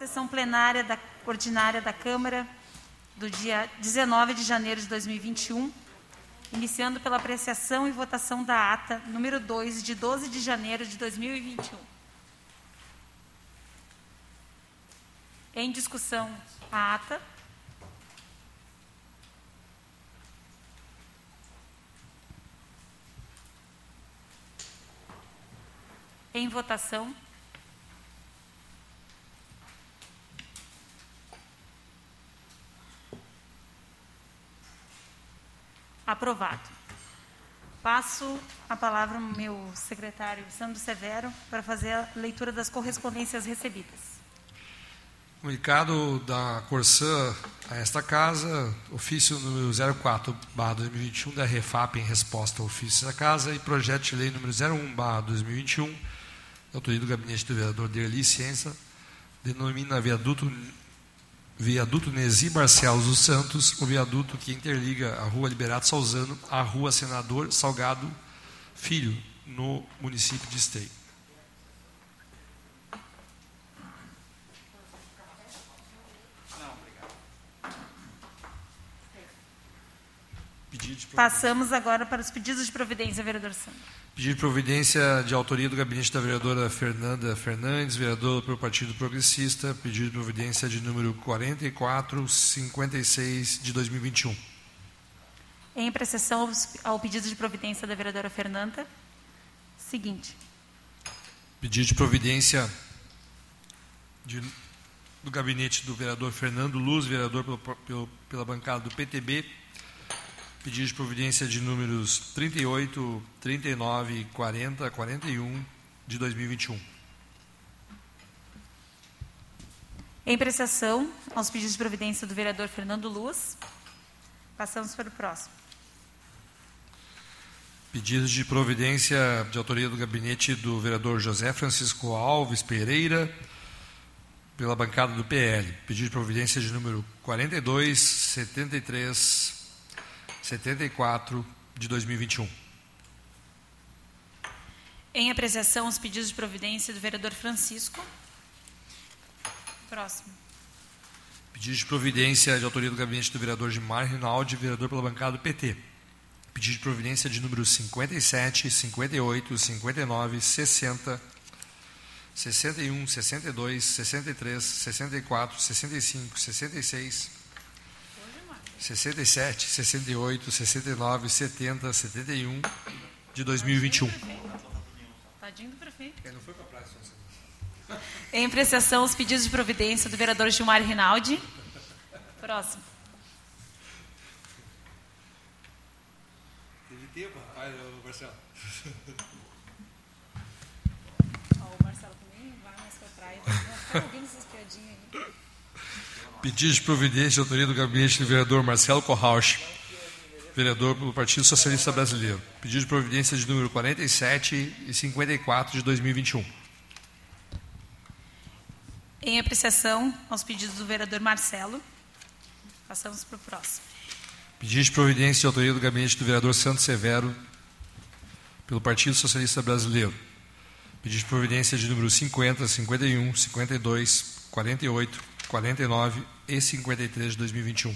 Sessão plenária da, ordinária da Câmara do dia 19 de janeiro de 2021, iniciando pela apreciação e votação da ata número 2 de 12 de janeiro de 2021. Em discussão a ata. Em votação. Aprovado. Passo a palavra ao meu secretário Sandro Severo para fazer a leitura das correspondências recebidas. Comunicado da Corsã a esta casa, ofício número 04, 2021, da Refap em resposta ao ofício da casa e projeto de lei número 01, 2021, da autoria do gabinete do vereador Derli Ciência, denomina viaduto viaduto Nesi Barcelos dos Santos, o viaduto que interliga a rua Liberato Salzano à rua Senador Salgado Filho, no município de Esteio. Passamos agora para os pedidos de providência, vereador Sandro. Pedido de providência de autoria do gabinete da vereadora Fernanda Fernandes, vereadora pelo Partido Progressista. Pedido de providência de número 4456 de 2021. Em apreciação ao pedido de providência da vereadora Fernanda. Seguinte. Pedido de providência de, do gabinete do vereador Fernando Luz, vereador pelo, pelo, pela bancada do PTB, Pedido de providência de números 38, 39, 40, 41 de 2021. Em apreciação aos pedidos de providência do vereador Fernando Luz, passamos para o próximo. Pedidos de providência de autoria do gabinete do vereador José Francisco Alves Pereira, pela bancada do PL. Pedido de providência de número 42, 73, 74 de 2021. Em apreciação, os pedidos de providência do vereador Francisco. Próximo. Pedido de providência de autoria do gabinete do vereador Gilmar Rinaldi, vereador pela bancada do PT. Pedido de providência de números 57, 58, 59, 60, 61, 62, 63, 64, 65, 66, 67, 68, 69, 70, 71 de 2021. Tadinho do prefeito. Ele não foi para a praia Em apreciação, os pedidos de providência do vereador Gilmar Rinaldi. Próximo. Teve tempo, rapaz, Marcelo. o Marcelo também vai mais para a praia. Tá ouvindo essas piadinhas aí. Pedido de providência de autoria do gabinete do vereador Marcelo Corrauch, vereador pelo Partido Socialista Brasileiro. Pedido de providência de número 47 e 54 de 2021. Em apreciação aos pedidos do vereador Marcelo, passamos para o próximo. Pedido de providência de autoria do gabinete do vereador Santos Severo, pelo Partido Socialista Brasileiro. Pedido de providência de número 50, 51, 52, 48, 49 e 53 de 2021.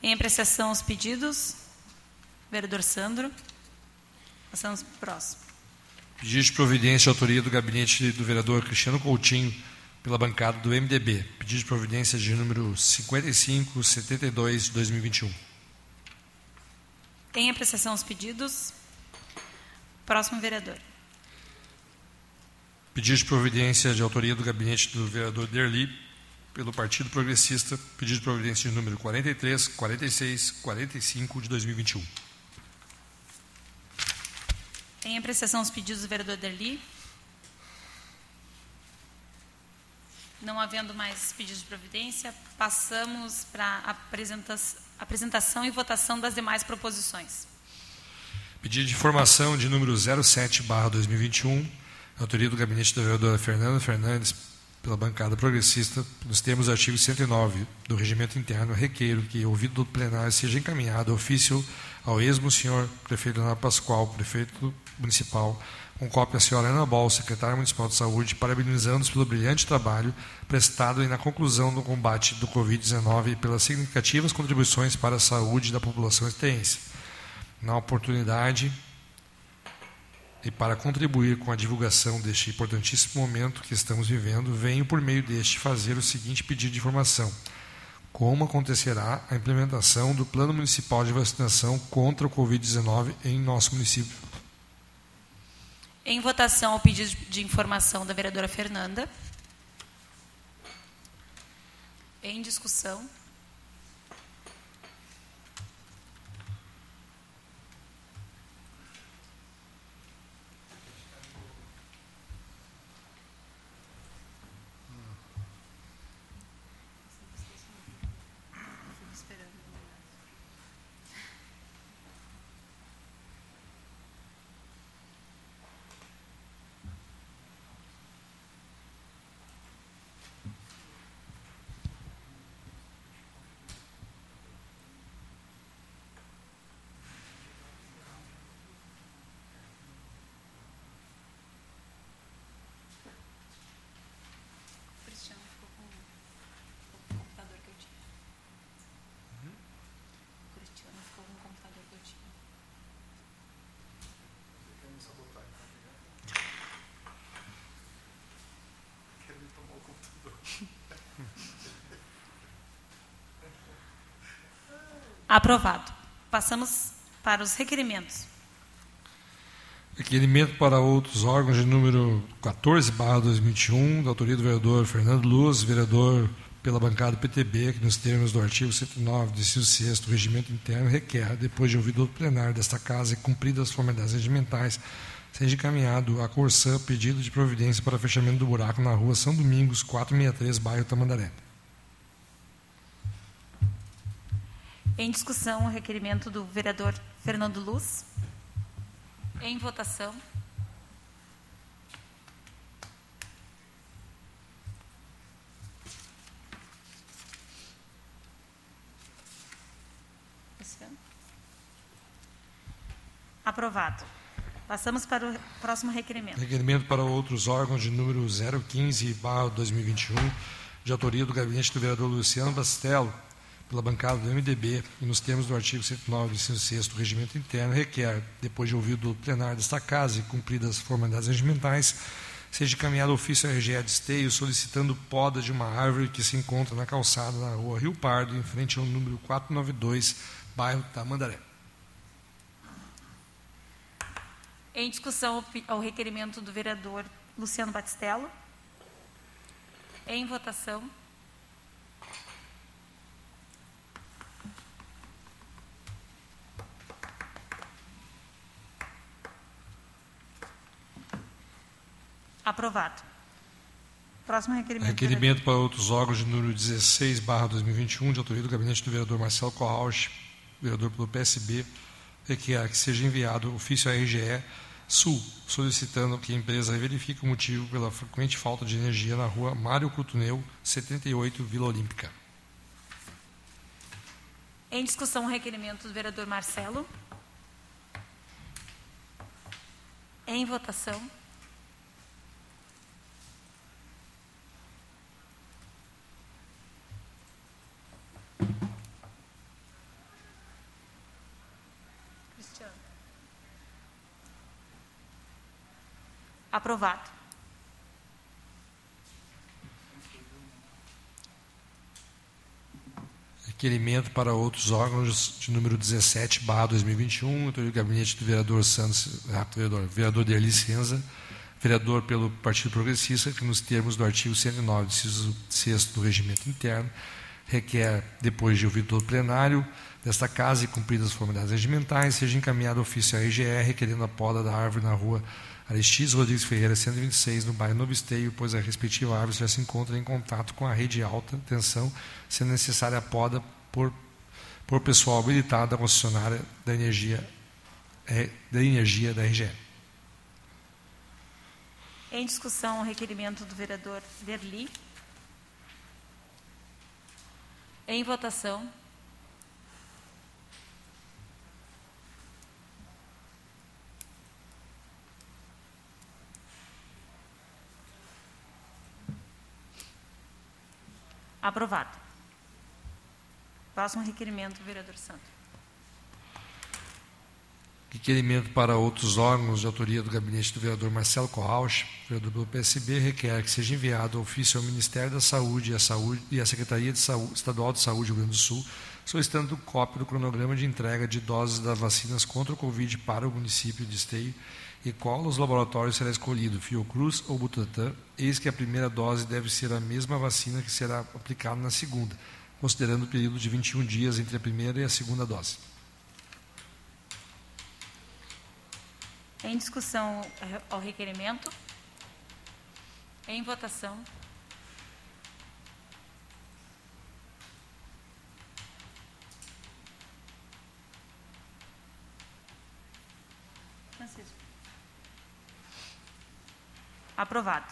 Em apreciação aos pedidos, vereador Sandro. Passamos para o próximo. Pedido de providência de autoria do gabinete do vereador Cristiano Coutinho, pela bancada do MDB. Pedido de providência de número 55, 72 de 2021. Em apreciação aos pedidos, próximo vereador. Pedido de providência de autoria do gabinete do vereador Derli, pelo Partido Progressista, pedido de providência de número 43, 46, 45 de 2021. Em apreciação os pedidos do vereador Derli. Não havendo mais pedidos de providência, passamos para a apresentação e votação das demais proposições. Pedido de informação de número 07, barra 2021, autoria do gabinete da vereadora Fernanda Fernandes, pela bancada progressista, nos termos do artigo 109 do regimento interno, requeiro que, ouvido do plenário, seja encaminhado ofício ao esmo senhor prefeito Leonardo Pascoal, prefeito municipal, Com cópia a senhora Ana Bol, secretária municipal de saúde, parabenizando-os pelo brilhante trabalho prestado e na conclusão do combate do Covid-19 e pelas significativas contribuições para a saúde da população esteense. Na oportunidade e para contribuir com a divulgação deste importantíssimo momento que estamos vivendo, venho por meio deste fazer o seguinte pedido de informação como acontecerá a implementação do Plano Municipal de Vacinação contra o Covid-19 em nosso município. Em votação, o pedido de informação da vereadora Fernanda. Em discussão. Aprovado. Passamos para os requerimentos. Requerimento para outros órgãos de número 14, barra 2021, da autoria do vereador Fernando Luz, vereador pela bancada PTB, que nos termos do artigo 109, deciso 6 do regimento interno, requer, depois de ouvido o plenário desta Casa e cumpridas as formalidades regimentais, seja encaminhado a Corsã pedido de providência para fechamento do buraco na rua São Domingos, 463, bairro Tamandaré. Em discussão, o requerimento do vereador Fernando Luz. Em votação. Aprovado. Passamos para o próximo requerimento. Requerimento para outros órgãos de número 015, 2021, de autoria do gabinete do vereador Luciano Bastelo, pela bancada do MDB e nos termos do artigo 109, inciso 6 do regimento interno, requer, depois de ouvido o plenário desta casa e cumpridas as formalidades regimentais, seja encaminhado ofício à RGE de Esteio solicitando poda de uma árvore que se encontra na calçada na rua Rio Pardo, em frente ao número 492, bairro Tamandaré. Em discussão ao requerimento do vereador Luciano Batistello. Em votação. Aprovado. Próximo requerimento. Requerimento para outros órgãos de número 16, barra 2021, de autoria do gabinete do vereador Marcelo Corrauch, vereador pelo PSB, requer que seja enviado ofício à RGE Sul, solicitando que a empresa verifique o motivo pela frequente falta de energia na rua Mário Coutuneu, 78, Vila Olímpica. Em discussão, o requerimento do vereador Marcelo. Em votação. Aprovado. Requerimento para outros órgãos de número 17, barra 2021, do gabinete do vereador Santos, ah, vereador, vereador Derli Senza, vereador pelo Partido Progressista, que nos termos do artigo 109, inciso 6 do regimento interno, requer, depois de ouvido todo plenário desta casa e cumpridas as formalidades regimentais, seja encaminhado ofício à RGR requerendo a poda da árvore na rua Aristides Rodrigues Ferreira, 126, no bairro Novo Esteio, pois a respectiva árvore já se encontra em contato com a rede de alta tensão, sendo necessária a poda por, por pessoal habilitado da concessionária da energia, é, da energia da RGE. Em discussão, o requerimento do vereador Derli. Em votação. Aprovado. Próximo requerimento, vereador Santos. Requerimento para outros órgãos de autoria do gabinete do vereador Marcelo Corrauch, vereador do PSB, requer que seja enviado ofício ao Ministério da Saúde e à, Saúde, e à Secretaria de Saúde, Estadual de Saúde do Rio Grande do Sul, solicitando cópia do cronograma de entrega de doses das vacinas contra o Covid para o município de Esteio e qual os laboratórios será escolhido, Fiocruz ou Butantan, eis que a primeira dose deve ser a mesma vacina que será aplicada na segunda, considerando o período de 21 dias entre a primeira e a segunda dose. Em discussão ao requerimento. Em votação. Francisco. Aprovado.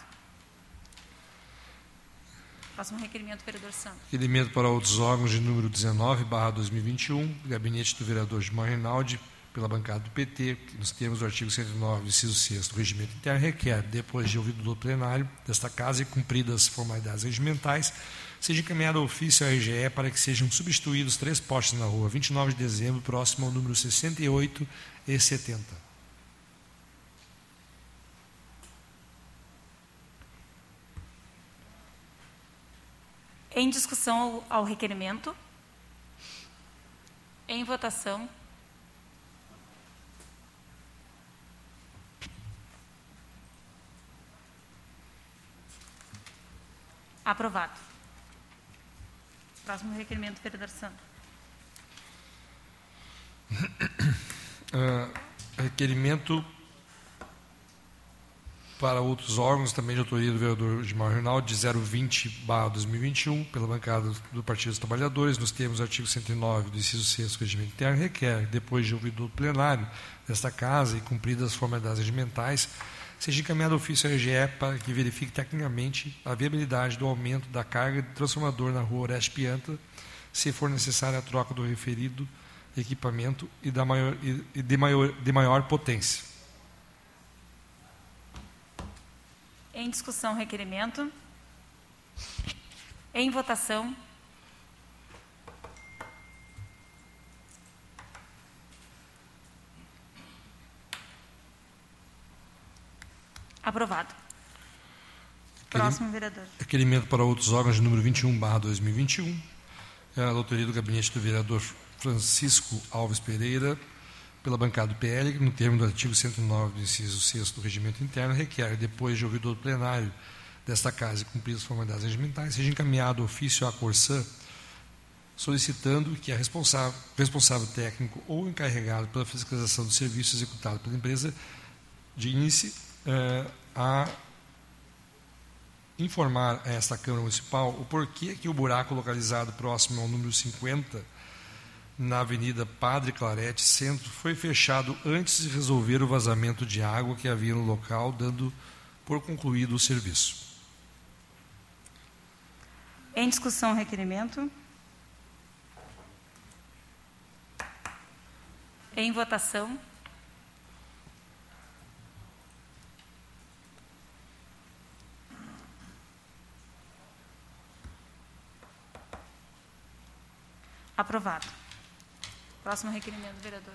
Próximo requerimento, vereador Santos. Requerimento para outros órgãos de número 19, barra 2021, gabinete do vereador Gilmar Rinaldi, pela bancada do PT, que nos termos do artigo 109, inciso 6 do regimento interno, requer, depois de ouvido do plenário desta Casa e cumpridas as formalidades regimentais, seja encaminhado ofício à RGE para que sejam substituídos três postes na rua 29 de dezembro, próximo ao número 68 e 70. Em discussão ao requerimento. Em votação. Aprovado. Próximo requerimento, vereador Santos. Uh, requerimento para outros órgãos, também de autoria do vereador Gilmar Rinaldi, de 020-2021, pela bancada do Partido dos Trabalhadores, nos termos do artigo 109 do inciso 6 do regimento interno, requer, depois de ouvido do plenário desta Casa e cumpridas as formalidades regimentais, seja encaminhado ofício à RGE para que verifique tecnicamente a viabilidade do aumento da carga de transformador na rua Oreste Pianta, se for necessária a troca do referido equipamento e, da maior, e de, maior, de maior potência. Em discussão, requerimento. Em votação. Aprovado. Próximo, vereador. Requerimento para outros órgãos de número 21, barra 2021. É a autoria do gabinete do vereador Francisco Alves Pereira, pela bancada do PL, no termo do artigo 109 do inciso 6 do regimento interno, requer, depois de ouvido do plenário desta Casa e cumpridas as formalidades regimentais, seja encaminhado ofício à Corsã, solicitando que a responsável, responsável técnico ou encarregado pela fiscalização do serviço executado pela empresa de eh, a informar a esta Câmara Municipal o porquê que o buraco localizado próximo ao número 50, na Avenida Padre Clarete, centro, foi fechado antes de resolver o vazamento de água que havia no local, dando por concluído o serviço. Em discussão, requerimento. Em votação. Aprovado. Próximo requerimento, vereador.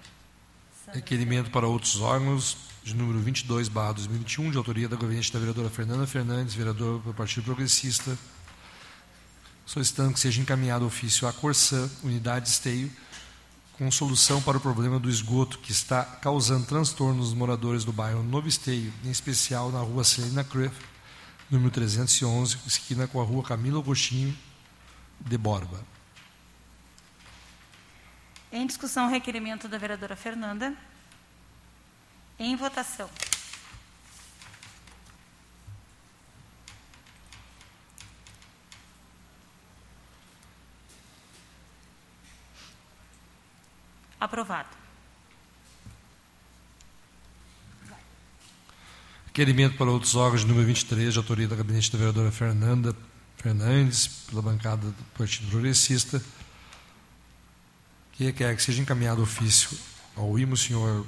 Requerimento para outros órgãos, de número 22, barra 2021, de autoria da gabinete da vereadora Fernanda Fernandes, vereadora do Partido Progressista, solicitando que seja encaminhado ofício à Corsã, unidade Esteio, com solução para o problema do esgoto que está causando transtornos nos moradores do bairro Novo Esteio, em especial na rua Celina Cruyff, número 311, esquina com a rua Camilo Agostinho de Borba. Em discussão, requerimento da vereadora Fernanda. Em votação. Aprovado. Requerimento para outros órgãos, número 23, de autoria da gabinete da vereadora Fernanda Fernandes, pela bancada do Partido Progressista que requer que seja encaminhado ofício ao IMO, senhor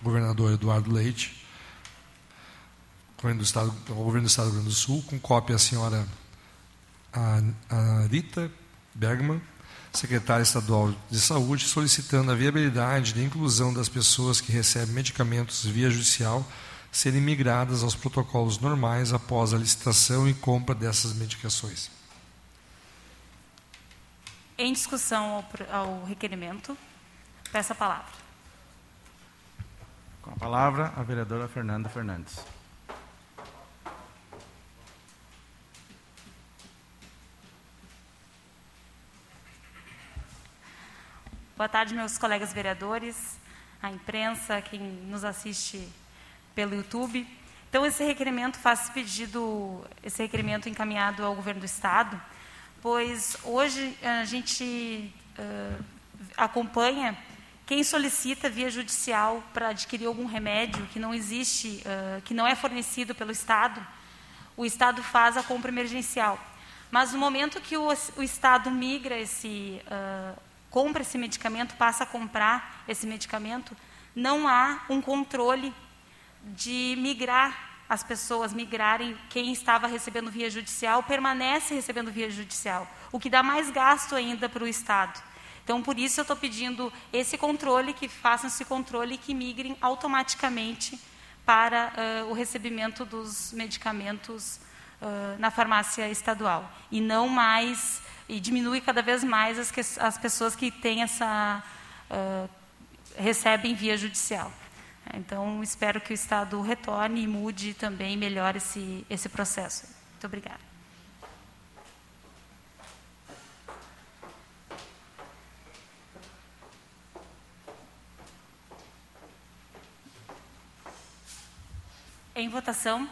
governador Eduardo Leite, governo do Estado, ao governo do Estado do Rio Grande do Sul, com cópia à senhora a, a Rita Bergman, secretária estadual de saúde, solicitando a viabilidade de inclusão das pessoas que recebem medicamentos via judicial serem migradas aos protocolos normais após a licitação e compra dessas medicações. Em discussão ao, ao requerimento, peço a palavra. Com a palavra, a vereadora Fernanda Fernandes. Boa tarde, meus colegas vereadores, a imprensa, quem nos assiste pelo YouTube. Então, esse requerimento faz pedido, esse requerimento encaminhado ao governo do Estado, pois hoje a gente uh, acompanha quem solicita via judicial para adquirir algum remédio que não existe, uh, que não é fornecido pelo Estado, o Estado faz a compra emergencial. Mas no momento que o, o Estado migra esse, uh, compra esse medicamento, passa a comprar esse medicamento, não há um controle de migrar as pessoas, migrarem, quem estava recebendo via judicial, permanece recebendo via judicial, o que dá mais gasto ainda para o Estado. Então, por isso eu estou pedindo esse controle, que façam esse controle e que migrem automaticamente para uh, o recebimento dos medicamentos uh, na farmácia estadual. E não mais e diminui cada vez mais as, que, as pessoas que têm essa uh, recebem via judicial. Então espero que o Estado retorne e mude também melhore esse esse processo. Muito obrigada. Em votação.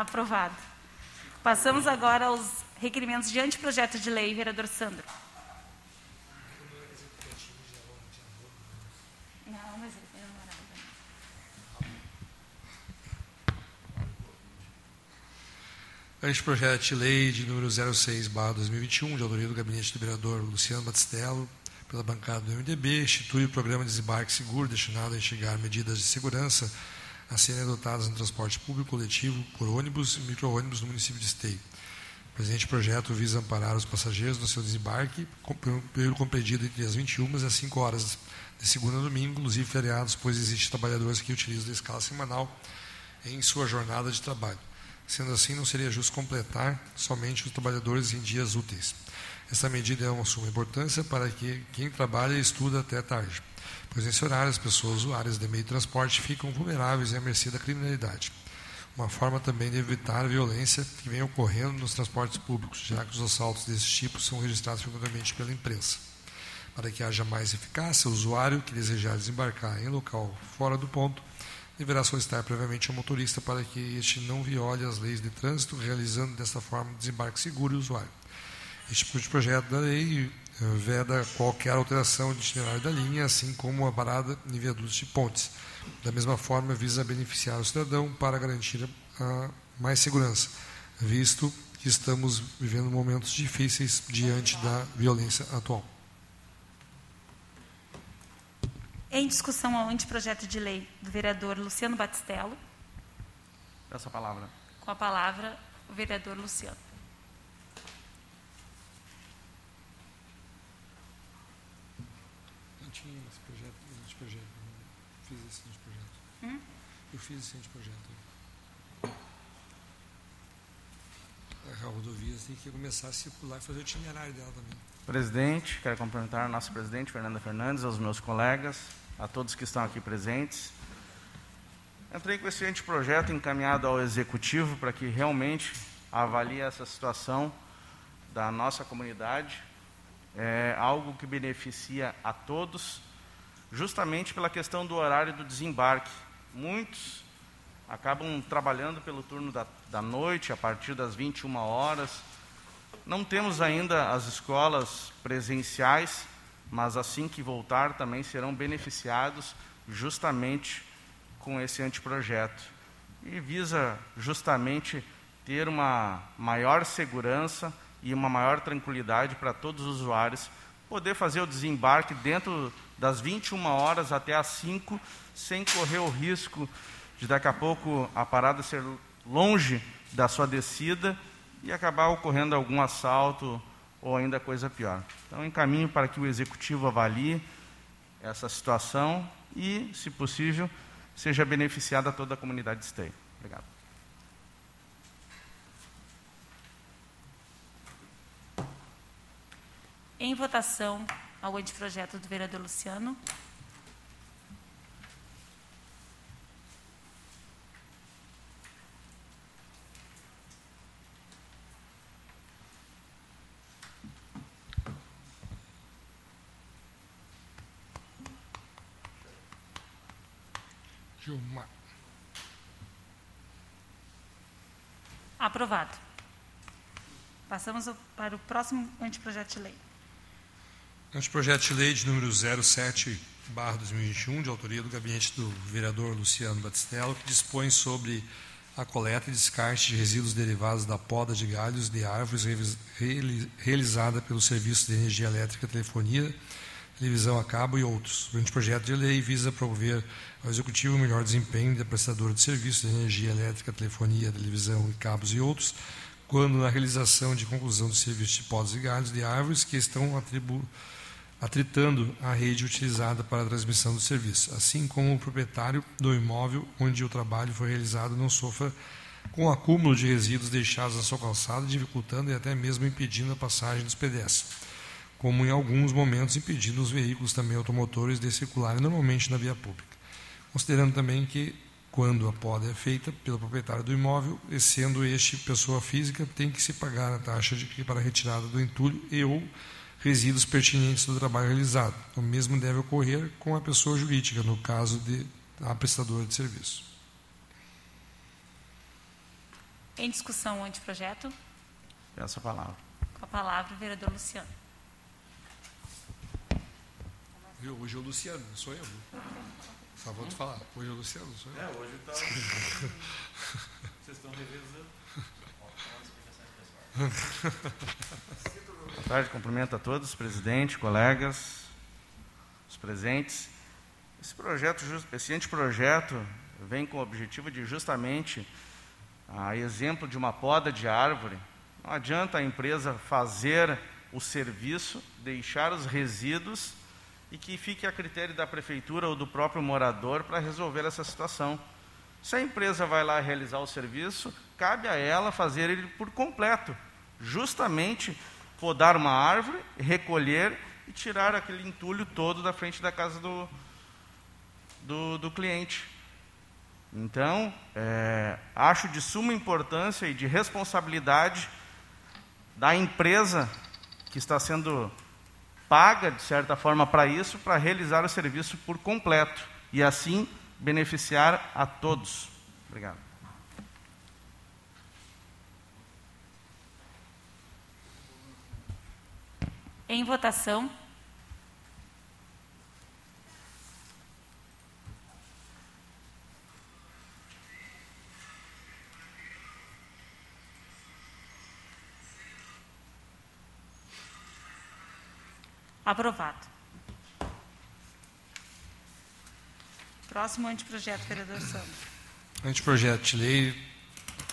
Aprovado. Passamos agora aos requerimentos de anteprojeto de lei, vereador Sandro. Não, Anteprojeto de lei de número 06, 2021, de autoria do gabinete do vereador Luciano Batistello, pela bancada do MDB, institui o programa de desembarque seguro destinado a enxergar medidas de segurança a serem adotadas no transporte público coletivo por ônibus e micro-ônibus no município de Esteio. O presente projeto visa amparar os passageiros no seu desembarque, período compreendido entre as 21 e as 5 horas de segunda a domingo, inclusive feriados, pois existem trabalhadores que utilizam a escala semanal em sua jornada de trabalho. Sendo assim, não seria justo completar somente os trabalhadores em dias úteis. Essa medida é uma suma importância para que quem trabalha e estuda até tarde pois nesse horário as pessoas usuárias de meio de transporte ficam vulneráveis e à mercê da criminalidade. Uma forma também de evitar a violência que vem ocorrendo nos transportes públicos, já que os assaltos desse tipo são registrados frequentemente pela imprensa. Para que haja mais eficácia, o usuário que desejar desembarcar em local fora do ponto deverá solicitar previamente ao motorista para que este não viole as leis de trânsito, realizando desta forma desembarque seguro e usuário. Este tipo de projeto da lei veda qualquer alteração de itinerário da linha, assim como a parada em viadutos e pontes. Da mesma forma, visa beneficiar o cidadão para garantir a mais segurança, visto que estamos vivendo momentos difíceis diante da violência atual. Em discussão ao anteprojeto de lei do vereador Luciano Batistello. Peço a palavra. Com a palavra, o vereador Luciano. Fiz esse projeto. A rodovia tem que começar a circular e fazer o itinerário dela também. Presidente, quero cumprimentar a nossa presidente, Fernanda Fernandes, aos meus colegas, a todos que estão aqui presentes. Entrei com esse anteprojeto encaminhado ao Executivo para que realmente avalie essa situação da nossa comunidade. É algo que beneficia a todos, justamente pela questão do horário do desembarque. Muitos acabam trabalhando pelo turno da, da noite, a partir das 21 horas. Não temos ainda as escolas presenciais, mas assim que voltar também serão beneficiados justamente com esse anteprojeto. E visa justamente ter uma maior segurança e uma maior tranquilidade para todos os usuários, poder fazer o desembarque dentro das 21 horas até as 5, sem correr o risco de daqui a pouco a parada ser longe da sua descida e acabar ocorrendo algum assalto ou ainda coisa pior. Então, encaminho para que o executivo avalie essa situação e, se possível, seja beneficiada toda a comunidade de esteio. Obrigado. Em votação ao anteprojeto do vereador Luciano. Gilmar. Aprovado. Passamos para o próximo anteprojeto de lei. Anteprojeto de lei de número 07, barra 2021, de autoria do gabinete do vereador Luciano Batistello, que dispõe sobre a coleta e descarte de resíduos derivados da poda de galhos de árvores realizada pelo Serviço de Energia Elétrica, Telefonia, Televisão a Cabo e outros. O anteprojeto de lei visa promover ao Executivo o melhor desempenho da prestadora de serviços de energia elétrica, telefonia, televisão e cabos e outros, quando na realização de conclusão do serviço de podas e galhos de árvores que estão atribuídos atritando a rede utilizada para a transmissão do serviço, assim como o proprietário do imóvel onde o trabalho foi realizado não sofra com o acúmulo de resíduos deixados na sua calçada, dificultando e até mesmo impedindo a passagem dos pedestres, como em alguns momentos impedindo os veículos também automotores de circularem normalmente na via pública. Considerando também que, quando a poda é feita pelo proprietário do imóvel, e sendo este pessoa física, tem que se pagar a taxa de para a retirada do entulho e ou resíduos pertinentes do trabalho realizado. O mesmo deve ocorrer com a pessoa jurídica, no caso de a prestadora de serviço. Em discussão o anteprojeto? Peço a palavra. Com a palavra, o vereador Luciano. Viu? Hoje é o Luciano, não sou eu. Só vou te falar. Hoje é o Luciano, não sou eu. É, hoje está. Vocês estão revezando. Boa tarde, cumprimento a todos, presidente, colegas, os presentes. Esse projeto, esse anteprojeto vem com o objetivo de justamente, a exemplo de uma poda de árvore, não adianta a empresa fazer o serviço, deixar os resíduos e que fique a critério da prefeitura ou do próprio morador para resolver essa situação. Se a empresa vai lá realizar o serviço, cabe a ela fazer ele por completo, justamente podar uma árvore, recolher e tirar aquele entulho todo da frente da casa do, do, do cliente. Então, é, acho de suma importância e de responsabilidade da empresa que está sendo paga, de certa forma, para isso, para realizar o serviço por completo e assim beneficiar a todos. Obrigado. Em votação. Aprovado. Próximo anteprojeto, vereador Sandro. Anteprojeto de lei,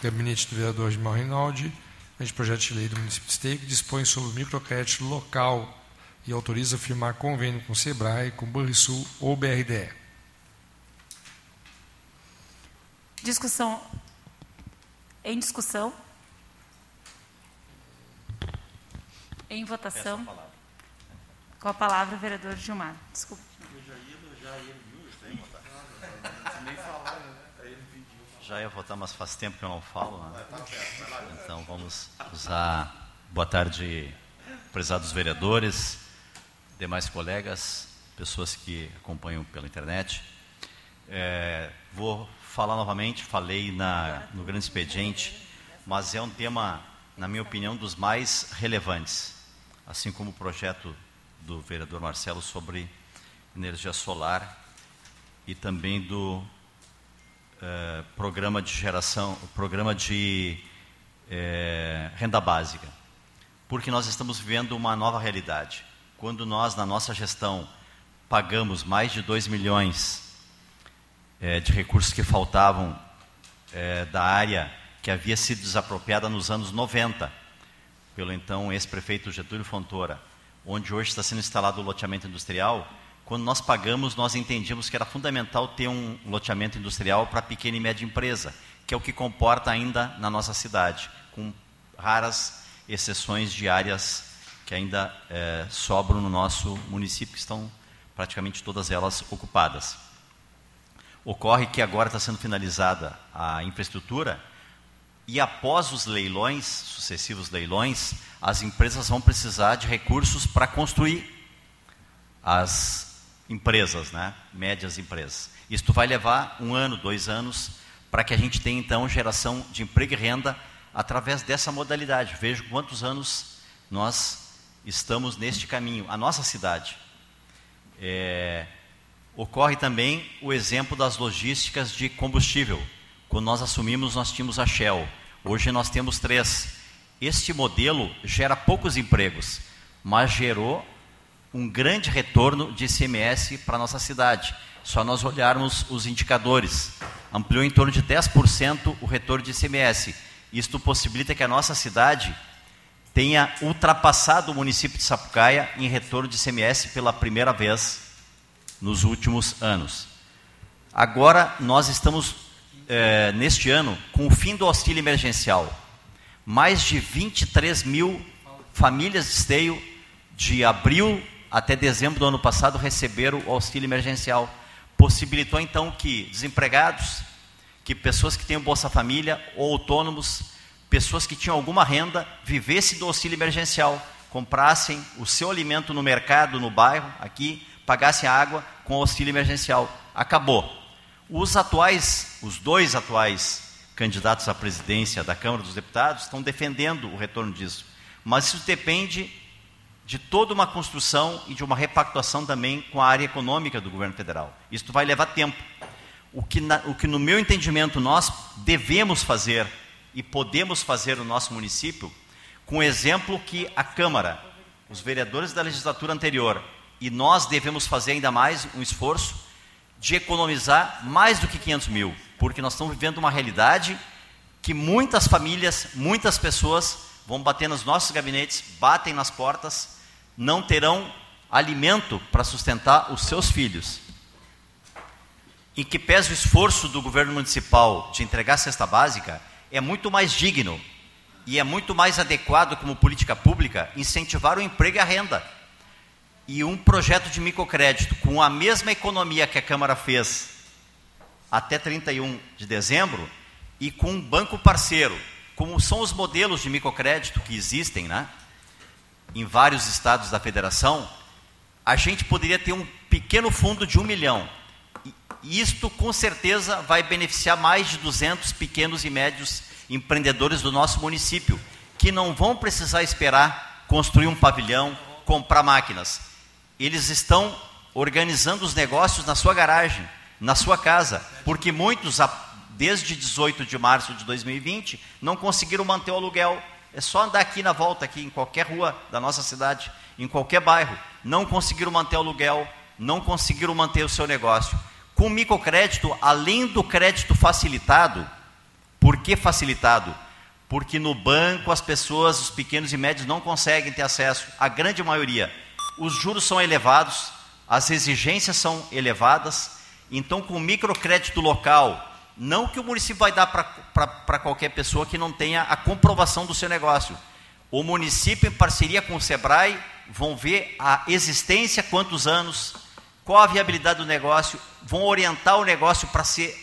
gabinete do vereador Gilmar Rinaldi projeto de lei do município de Esteio que dispõe sobre o microcrédito local e autoriza a firmar convênio com o SEBRAE, com o Banrisul ou BRDE. Discussão. Em discussão. Em votação. Com a palavra o vereador Gilmar. Desculpa. Eu já ia, já ia, viu? Já ia Nem falar, né? Já ia votar, mas faz tempo que eu não falo. Né? Então vamos usar. Boa tarde, prezados vereadores, demais colegas, pessoas que acompanham pela internet. É, vou falar novamente, falei na, no grande expediente, mas é um tema, na minha opinião, dos mais relevantes. Assim como o projeto do vereador Marcelo sobre energia solar e também do eh, programa de geração, programa de eh, renda básica. Porque nós estamos vivendo uma nova realidade. Quando nós, na nossa gestão, pagamos mais de 2 milhões eh, de recursos que faltavam da área que havia sido desapropriada nos anos 90, pelo então ex-prefeito Getúlio Fontoura, onde hoje está sendo instalado o loteamento industrial, quando nós pagamos, nós entendíamos que era fundamental ter um loteamento industrial para pequena e média empresa, que é o que comporta ainda na nossa cidade, com raras exceções de áreas que ainda é, sobram no nosso município, que estão praticamente todas elas ocupadas. Ocorre que agora está sendo finalizada a infraestrutura e após os leilões, sucessivos leilões, as empresas vão precisar de recursos para construir as empresas, né? médias empresas. Isto vai levar um ano, dois anos, para que a gente tenha então geração de emprego e renda através dessa modalidade. Vejo quantos anos nós estamos neste caminho. A nossa cidade. É, ocorre também o exemplo das logísticas de combustível. Quando nós assumimos, nós tínhamos a Shell. Hoje nós temos três. Este modelo gera poucos empregos, mas gerou um grande retorno de ICMS para a nossa cidade. Só nós olharmos os indicadores. Ampliou em torno de 10% o retorno de ICMS. Isto possibilita que a nossa cidade tenha ultrapassado o município de Sapucaia em retorno de ICMS pela primeira vez nos últimos anos. Agora, nós estamos, é, neste ano, com o fim do auxílio emergencial. Mais de 23 mil famílias de esteio de abril até dezembro do ano passado, receberam o auxílio emergencial. Possibilitou então que desempregados, que pessoas que têm Bolsa Família ou autônomos, pessoas que tinham alguma renda, vivessem do auxílio emergencial, comprassem o seu alimento no mercado, no bairro, aqui, pagassem a água com o auxílio emergencial. Acabou. Os atuais, os dois atuais candidatos à presidência da Câmara dos Deputados estão defendendo o retorno disso. Mas isso depende de toda uma construção e de uma repactuação também com a área econômica do governo federal. Isso vai levar tempo. O que, na, o que no meu entendimento nós devemos fazer e podemos fazer no nosso município, com o exemplo que a Câmara, os vereadores da legislatura anterior e nós devemos fazer ainda mais um esforço de economizar mais do que 500 mil, porque nós estamos vivendo uma realidade que muitas famílias, muitas pessoas vão bater nos nossos gabinetes, batem nas portas não terão alimento para sustentar os seus filhos. Em que pese o esforço do governo municipal de entregar cesta básica, é muito mais digno e é muito mais adequado como política pública incentivar o emprego e a renda. E um projeto de microcrédito com a mesma economia que a Câmara fez até 31 de dezembro e com um banco parceiro, como são os modelos de microcrédito que existem, né? Em vários estados da federação, a gente poderia ter um pequeno fundo de um milhão. E isto, com certeza, vai beneficiar mais de 200 pequenos e médios empreendedores do nosso município, que não vão precisar esperar construir um pavilhão, comprar máquinas. Eles estão organizando os negócios na sua garagem, na sua casa, porque muitos, desde 18 de março de 2020, não conseguiram manter o aluguel é só andar aqui na volta, aqui em qualquer rua da nossa cidade, em qualquer bairro. Não conseguiram manter o aluguel, não conseguiram manter o seu negócio. Com microcrédito, além do crédito facilitado, por que facilitado? Porque no banco as pessoas, os pequenos e médios, não conseguem ter acesso, a grande maioria. Os juros são elevados, as exigências são elevadas, então com microcrédito local, não que o município vai dar para qualquer pessoa que não tenha a comprovação do seu negócio. O município, em parceria com o SEBRAE, vão ver a existência, quantos anos, qual a viabilidade do negócio, vão orientar o negócio para se,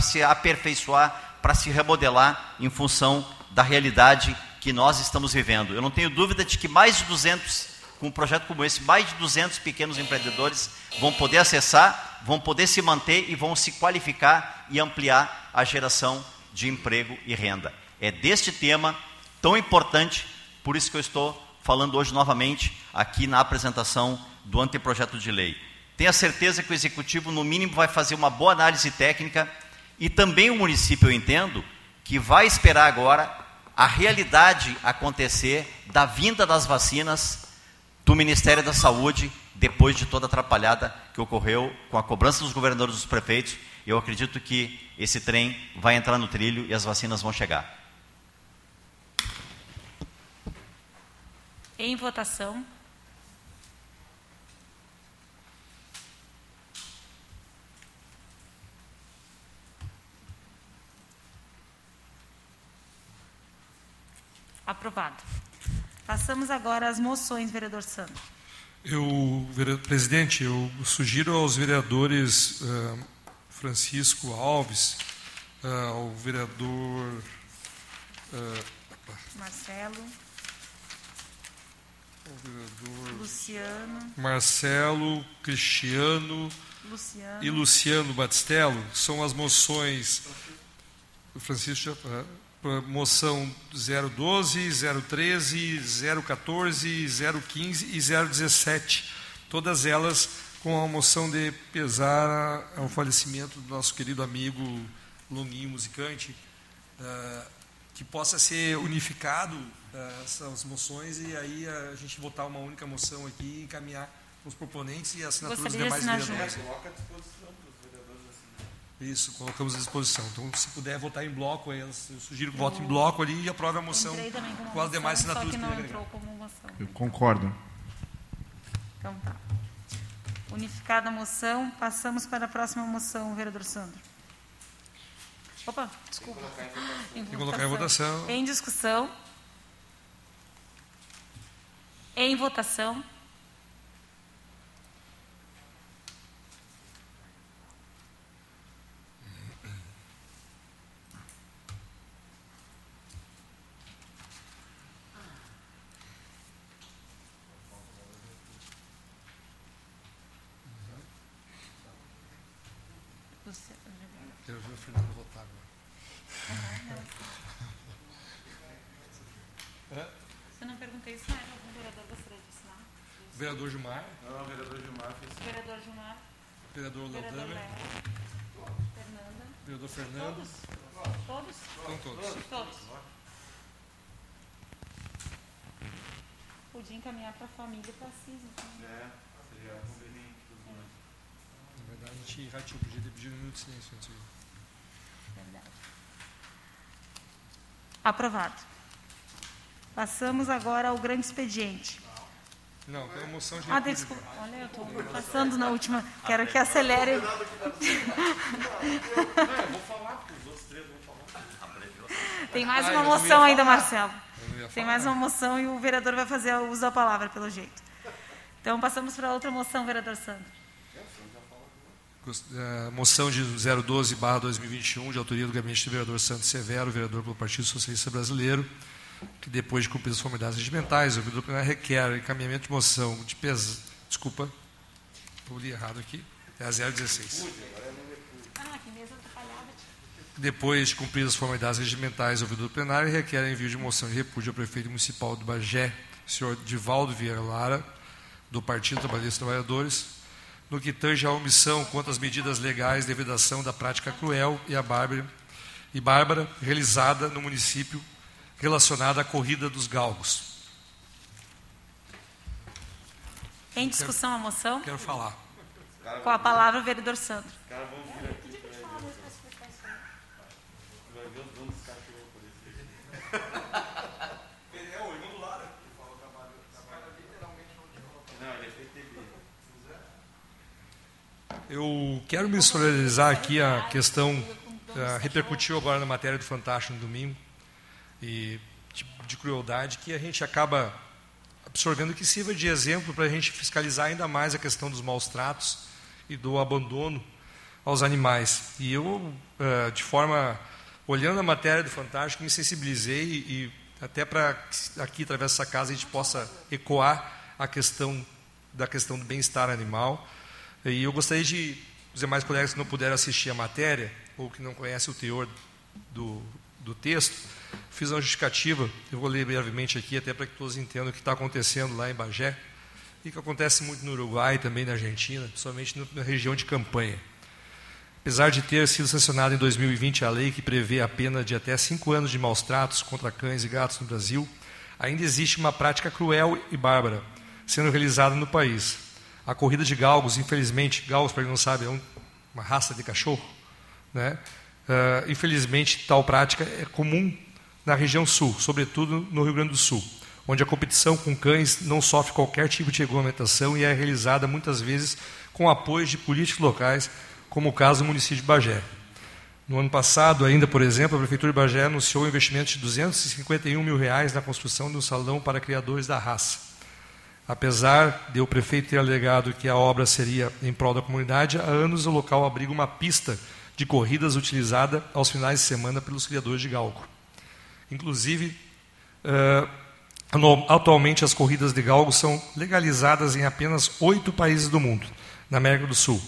se aperfeiçoar, para se remodelar em função da realidade que nós estamos vivendo. Eu não tenho dúvida de que mais de 200 com um projeto como esse, mais de 200 pequenos empreendedores vão poder acessar, vão poder se manter e vão se qualificar e ampliar a geração de emprego e renda. É deste tema tão importante, por isso que eu estou falando hoje novamente aqui na apresentação do anteprojeto de lei. Tenha certeza que o Executivo, no mínimo, vai fazer uma boa análise técnica e também o município, eu entendo, que vai esperar agora a realidade acontecer da vinda das vacinas do Ministério da Saúde depois de toda a atrapalhada que ocorreu com a cobrança dos governadores e dos prefeitos. Eu acredito que esse trem vai entrar no trilho e as vacinas vão chegar. Em votação. Aprovado. Passamos agora às moções, vereador Sandro. Eu, presidente, eu sugiro aos vereadores uh, Francisco Alves, uh, ao vereador uh, Marcelo, ao vereador Luciano, Marcelo, Cristiano Luciano. e Luciano Batistello, são as moções. Francisco moção 012, 013, 014, 015 e 017. Todas elas com a moção de pesar ao falecimento do nosso querido amigo Longuinho Musicante, uh, que possa ser unificado uh, essas moções e aí a gente votar uma única moção aqui e encaminhar os proponentes e assinaturas dos demais vereadores. Isso, colocamos à disposição. Então, se puder votar em bloco, eu sugiro que vote em bloco ali e aprove a moção com as demais assinaturas que não entrou como moção. Eu concordo. Então tá. Unificada a moção, passamos para a próxima moção, vereador Sandro. Opa, desculpa. Em votação. colocar em votação. Em discussão. Em votação. Vereador Gilmar. Não, vereador Gilmar fez. Vereador Gilmar. Vereador Laudamer. Fernanda. Vereador Fernando. Todos? Todos? Estão todos. Todos. Podia encaminhar para a família e para a CIS. Então. É, seria conveniente para Na verdade, a gente já tinha pedido, pedir um minuto de silêncio antes Verdade. Aprovado. Passamos agora ao grande expediente. Não, tem uma moção de Ah, desculpa. Olha, eu estou passando na última. Quero que acelere. Não, eu vou falar, porque os outros três vão falar. Tem mais uma moção ainda, Marcelo. Tem mais uma moção e o vereador vai fazer o uso da palavra, pelo jeito. Então, passamos para outra moção, vereador Sandro. Uh, moção de 012, barra 2021, de autoria do gabinete do vereador Santos Severo, vereador pelo Partido Socialista Brasileiro, que depois de cumprir as formalidades regimentais, o ouvidor plenário requer encaminhamento de moção de peso. Desculpa, eu li errado aqui. É a 016. Depois de cumprir as formalidades regimentais, o ouvidor plenário requer envio de moção de repúdio ao prefeito municipal do Bagé, senhor Divaldo Vieira Lara, do Partido Trabalhista Trabalhadores, no que tange à omissão quanto às medidas legais de vedação da prática cruel e a bárbara, e bárbara realizada no município relacionada à corrida dos galgos. Em discussão a moção? Quero falar. Com a palavra o vereador Sandro. Eu quero me solidarizar aqui a questão, uh, repercutiu agora na matéria do Fantástico no domingo, e de, de crueldade que a gente acaba absorvendo que sirva de exemplo para a gente fiscalizar ainda mais a questão dos maus tratos e do abandono aos animais. E eu, eh, de forma, olhando a matéria do Fantástico, me sensibilizei e até para aqui, através dessa casa, a gente possa ecoar a questão da questão do bem-estar animal. E eu gostaria de, os demais colegas que não puderam assistir a matéria, ou que não conhecem o teor do, do texto, fiz uma justificativa, eu vou ler brevemente aqui, até para que todos entendam o que está acontecendo lá em Bagé. e que acontece muito no Uruguai também na Argentina, principalmente na região de campanha. Apesar de ter sido sancionada em 2020 a lei que prevê a pena de até cinco anos de maus tratos contra cães e gatos no Brasil, ainda existe uma prática cruel e bárbara sendo realizada no país. A corrida de galgos, infelizmente, galgos, para quem não sabe, é uma raça de cachorro. Né? Uh, infelizmente, tal prática é comum na região sul, sobretudo no Rio Grande do Sul, onde a competição com cães não sofre qualquer tipo de regulamentação e é realizada muitas vezes com apoio de políticos locais como o caso do município de Bagé. No ano passado, ainda, por exemplo, a Prefeitura de Bagé anunciou um investimento de 251 mil reais na construção de um salão para criadores da raça. Apesar de o prefeito ter alegado que a obra seria em prol da comunidade, há anos o local abriga uma pista de corridas utilizada aos finais de semana pelos criadores de galgo. Inclusive, uh, atualmente as corridas de galgo são legalizadas em apenas oito países do mundo, na América do Sul.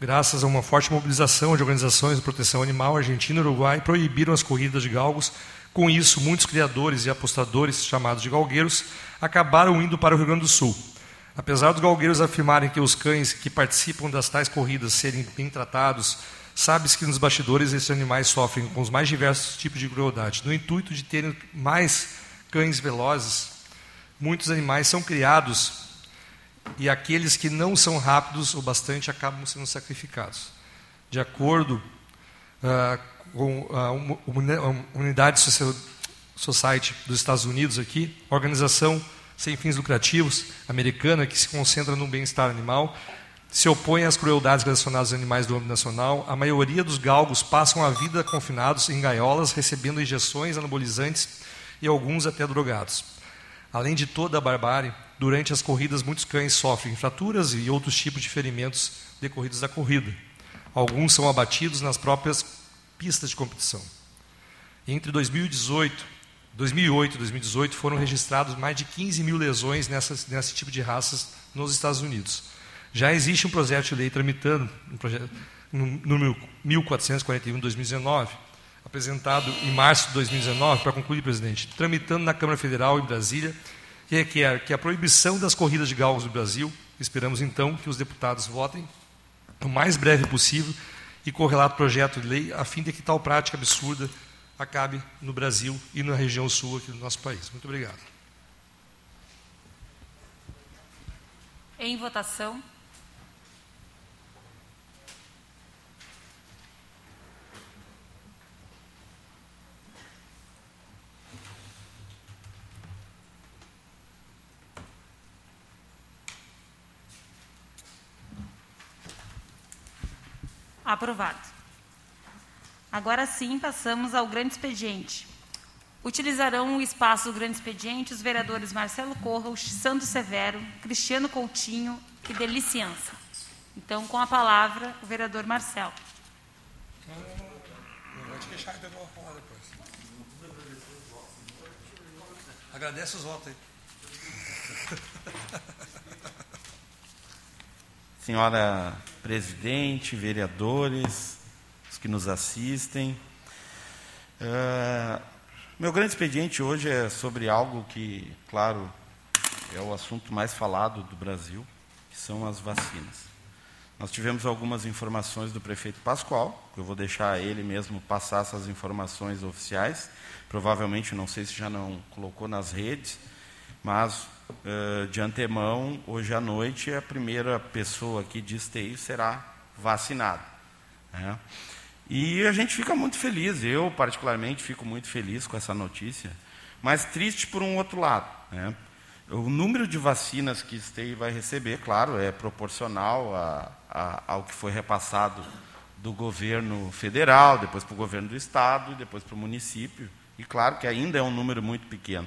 Graças a uma forte mobilização de organizações de proteção animal, Argentina e Uruguai proibiram as corridas de galgos. Com isso, muitos criadores e apostadores, chamados de galgueiros, acabaram indo para o Rio Grande do Sul. Apesar dos galgueiros afirmarem que os cães que participam das tais corridas serem bem tratados, sabe-se que nos bastidores esses animais sofrem com os mais diversos tipos de crueldade. No intuito de terem mais cães velozes, muitos animais são criados e aqueles que não são rápidos o bastante acabam sendo sacrificados. De acordo uh, com a Unidade Society dos Estados Unidos aqui, organização sem fins lucrativos americana que se concentra no bem-estar animal, se opõe às crueldades relacionadas aos animais do âmbito nacional. A maioria dos galgos passam a vida confinados em gaiolas, recebendo injeções anabolizantes e alguns até drogados. Além de toda a barbárie, durante as corridas muitos cães sofrem fraturas e outros tipos de ferimentos decorridos da corrida. Alguns são abatidos nas próprias pistas de competição. Entre 2018, 2008 e 2018 foram registrados mais de 15 mil lesões nesse tipo de raças nos Estados Unidos. Já existe um projeto de lei tramitando, um projeto, número 1441 de 2019, apresentado em março de 2019, para concluir, presidente, tramitando na Câmara Federal em Brasília, que requer que a proibição das corridas de galgos no Brasil, esperamos então que os deputados votem o mais breve possível e correlato projeto de lei, a fim de que tal prática absurda acabe no Brasil e na região sul aqui do nosso país. Muito obrigado. Em votação. Aprovado. Agora sim, passamos ao grande expediente. Utilizarão o espaço do grande expediente os vereadores Marcelo Corra, Santos Severo, Cristiano Coutinho e Deliciança. Então, com a palavra, o vereador Marcelo. Agradece os votos aí. Senhora presidente, vereadores, os que nos assistem. Uh, meu grande expediente hoje é sobre algo que, claro, é o assunto mais falado do Brasil, que são as vacinas. Nós tivemos algumas informações do prefeito Pascoal, que eu vou deixar ele mesmo passar essas informações oficiais. Provavelmente, não sei se já não colocou nas redes, mas uh, de antemão, hoje à noite, a primeira pessoa aqui de esteio será vacinada. Né? E a gente fica muito feliz, eu particularmente fico muito feliz com essa notícia, mas triste por um outro lado. Né? O número de vacinas que Esteio vai receber, claro, é proporcional a, a, ao que foi repassado do governo federal, depois para o governo do estado depois para o município. E claro que ainda é um número muito pequeno.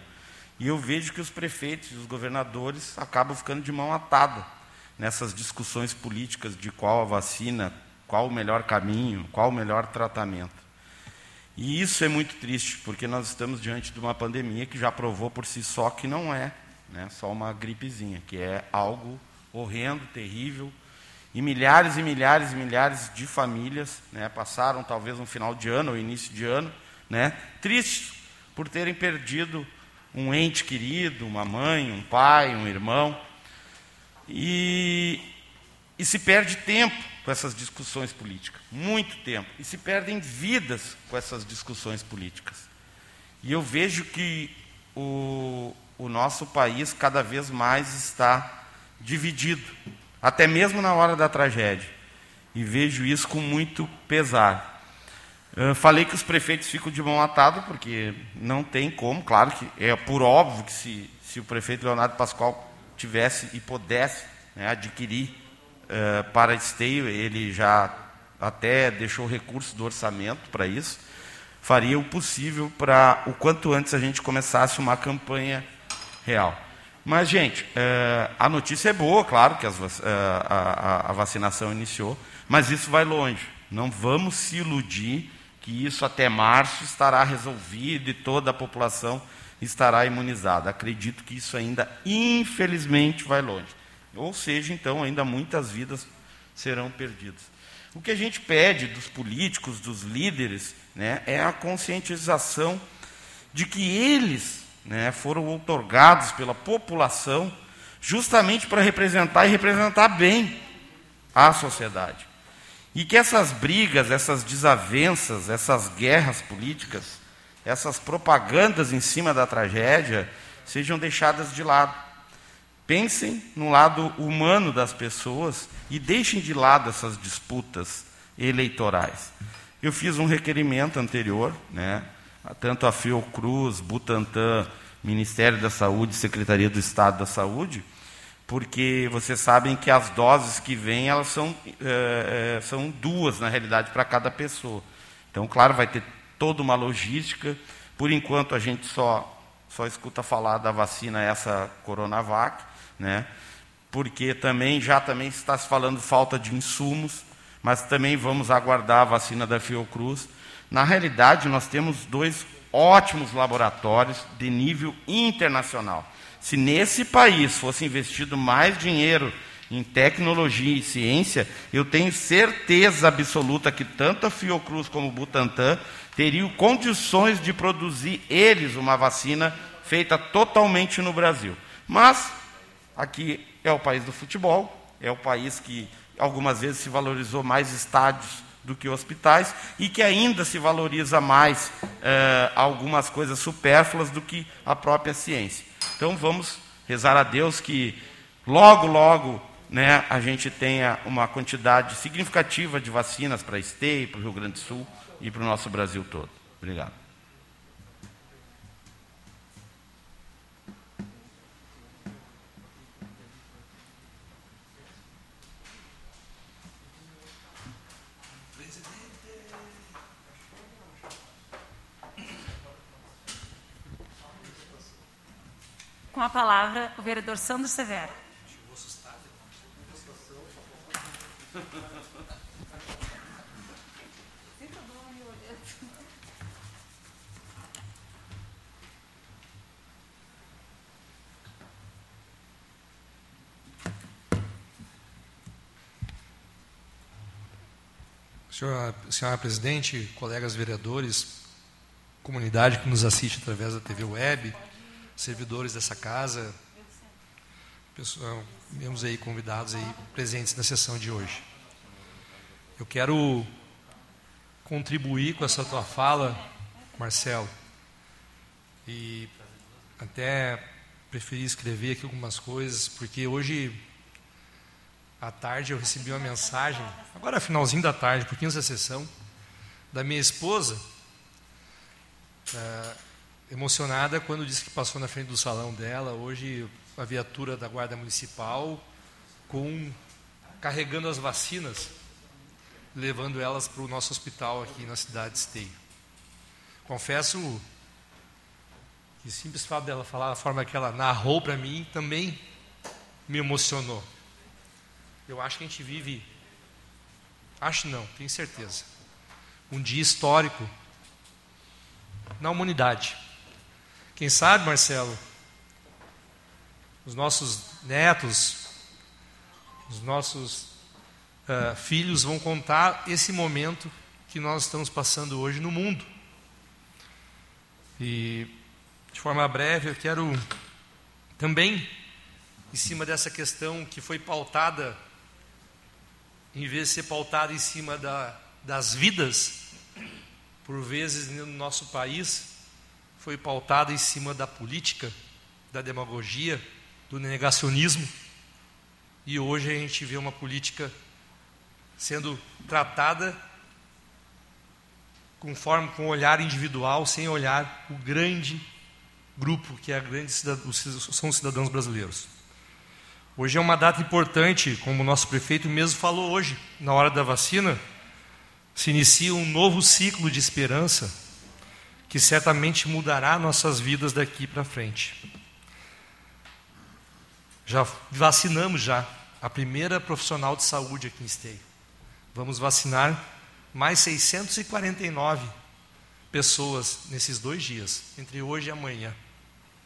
E eu vejo que os prefeitos e os governadores acabam ficando de mão atada nessas discussões políticas de qual a vacina, qual o melhor caminho, qual o melhor tratamento. E isso é muito triste, porque nós estamos diante de uma pandemia que já provou por si só que não é né, só uma gripezinha, que é algo horrendo, terrível. E milhares e milhares e milhares de famílias né, passaram talvez um final de ano ou início de ano, né, tristes por terem perdido um ente querido, uma mãe, um pai, um irmão. E, e se perde tempo com essas discussões políticas, muito tempo. E se perdem vidas com essas discussões políticas. E eu vejo que o, o nosso país cada vez mais está dividido, até mesmo na hora da tragédia. E vejo isso com muito pesar. Falei que os prefeitos ficam de mão atada, porque não tem como, claro que é por óbvio que se, se o prefeito Leonardo Pascoal tivesse e pudesse né, adquirir uh, para esteio, ele já até deixou recurso do orçamento para isso, faria o possível para o quanto antes a gente começasse uma campanha real. Mas, gente, uh, a notícia é boa, claro que as, uh, a, a vacinação iniciou, mas isso vai longe. Não vamos se iludir que isso até março estará resolvido e toda a população estará imunizada. Acredito que isso ainda, infelizmente, vai longe. Ou seja, então, ainda muitas vidas serão perdidas. O que a gente pede dos políticos, dos líderes, né, é a conscientização de que eles né, foram outorgados pela população justamente para representar e representar bem a sociedade. E que essas brigas, essas desavenças, essas guerras políticas, essas propagandas em cima da tragédia sejam deixadas de lado. Pensem no lado humano das pessoas e deixem de lado essas disputas eleitorais. Eu fiz um requerimento anterior, né, tanto a Fiocruz, Butantan, Ministério da Saúde, Secretaria do Estado da Saúde, porque vocês sabem que as doses que vêm elas são, é, são duas na realidade para cada pessoa. Então, claro, vai ter toda uma logística. Por enquanto, a gente só, só escuta falar da vacina essa Coronavac, né? porque também já também está se falando falta de insumos, mas também vamos aguardar a vacina da Fiocruz. Na realidade, nós temos dois ótimos laboratórios de nível internacional. Se nesse país fosse investido mais dinheiro em tecnologia e ciência, eu tenho certeza absoluta que tanto a Fiocruz como o Butantan teriam condições de produzir eles uma vacina feita totalmente no Brasil. Mas aqui é o país do futebol, é o país que algumas vezes se valorizou mais estádios do que hospitais e que ainda se valoriza mais eh, algumas coisas supérfluas do que a própria ciência. Então vamos rezar a Deus que logo, logo né, a gente tenha uma quantidade significativa de vacinas para Esteio, para o Rio Grande do Sul e para o nosso Brasil todo. Obrigado. Com a palavra, o vereador Sandro Severo. Senhora, senhora presidente, colegas vereadores, comunidade que nos assiste através da TV web, servidores dessa casa, pessoal, membros aí convidados aí presentes na sessão de hoje. Eu quero contribuir com essa tua fala, Marcelo, e até preferi escrever aqui algumas coisas, porque hoje à tarde eu recebi uma mensagem, agora finalzinho da tarde, pouquinho da sessão, da minha esposa, é, emocionada quando disse que passou na frente do salão dela, hoje a viatura da Guarda Municipal, com carregando as vacinas, levando elas para o nosso hospital aqui na cidade de Esteio. Confesso que o simples fato dela falar da forma que ela narrou para mim também me emocionou. Eu acho que a gente vive, acho não, tenho certeza, um dia histórico na humanidade. Quem sabe, Marcelo, os nossos netos, os nossos uh, filhos vão contar esse momento que nós estamos passando hoje no mundo. E, de forma breve, eu quero também em cima dessa questão que foi pautada, em vez de ser pautada em cima da, das vidas, por vezes no nosso país, foi pautada em cima da política, da demagogia, do negacionismo. E hoje a gente vê uma política sendo tratada conforme com olhar individual, sem olhar o grande grupo que é a grande cidadão, são os cidadãos brasileiros. Hoje é uma data importante, como o nosso prefeito mesmo falou hoje, na hora da vacina, se inicia um novo ciclo de esperança que certamente mudará nossas vidas daqui para frente. Já vacinamos já a primeira profissional de saúde aqui em Esteio. Vamos vacinar mais 649 pessoas nesses dois dias, entre hoje e amanhã.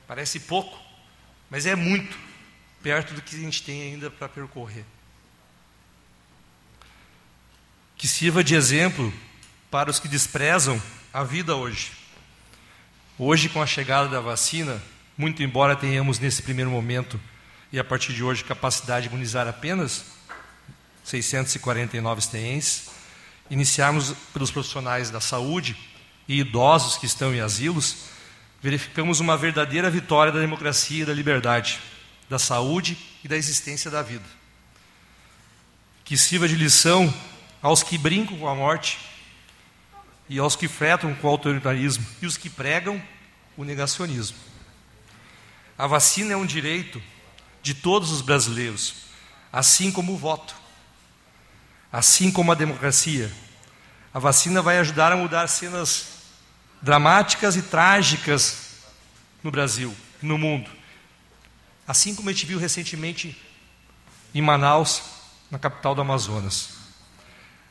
Parece pouco, mas é muito perto do que a gente tem ainda para percorrer. Que sirva de exemplo para os que desprezam a vida hoje. Hoje, com a chegada da vacina, muito embora tenhamos nesse primeiro momento e a partir de hoje capacidade de imunizar apenas 649 esteenses, iniciarmos pelos profissionais da saúde e idosos que estão em asilos, verificamos uma verdadeira vitória da democracia e da liberdade, da saúde e da existência da vida. Que sirva de lição aos que brincam com a morte e aos que fretam com o autoritarismo e os que pregam o negacionismo. A vacina é um direito de todos os brasileiros, assim como o voto, assim como a democracia. A vacina vai ajudar a mudar cenas dramáticas e trágicas no Brasil, no mundo. Assim como a gente viu recentemente em Manaus, na capital do Amazonas.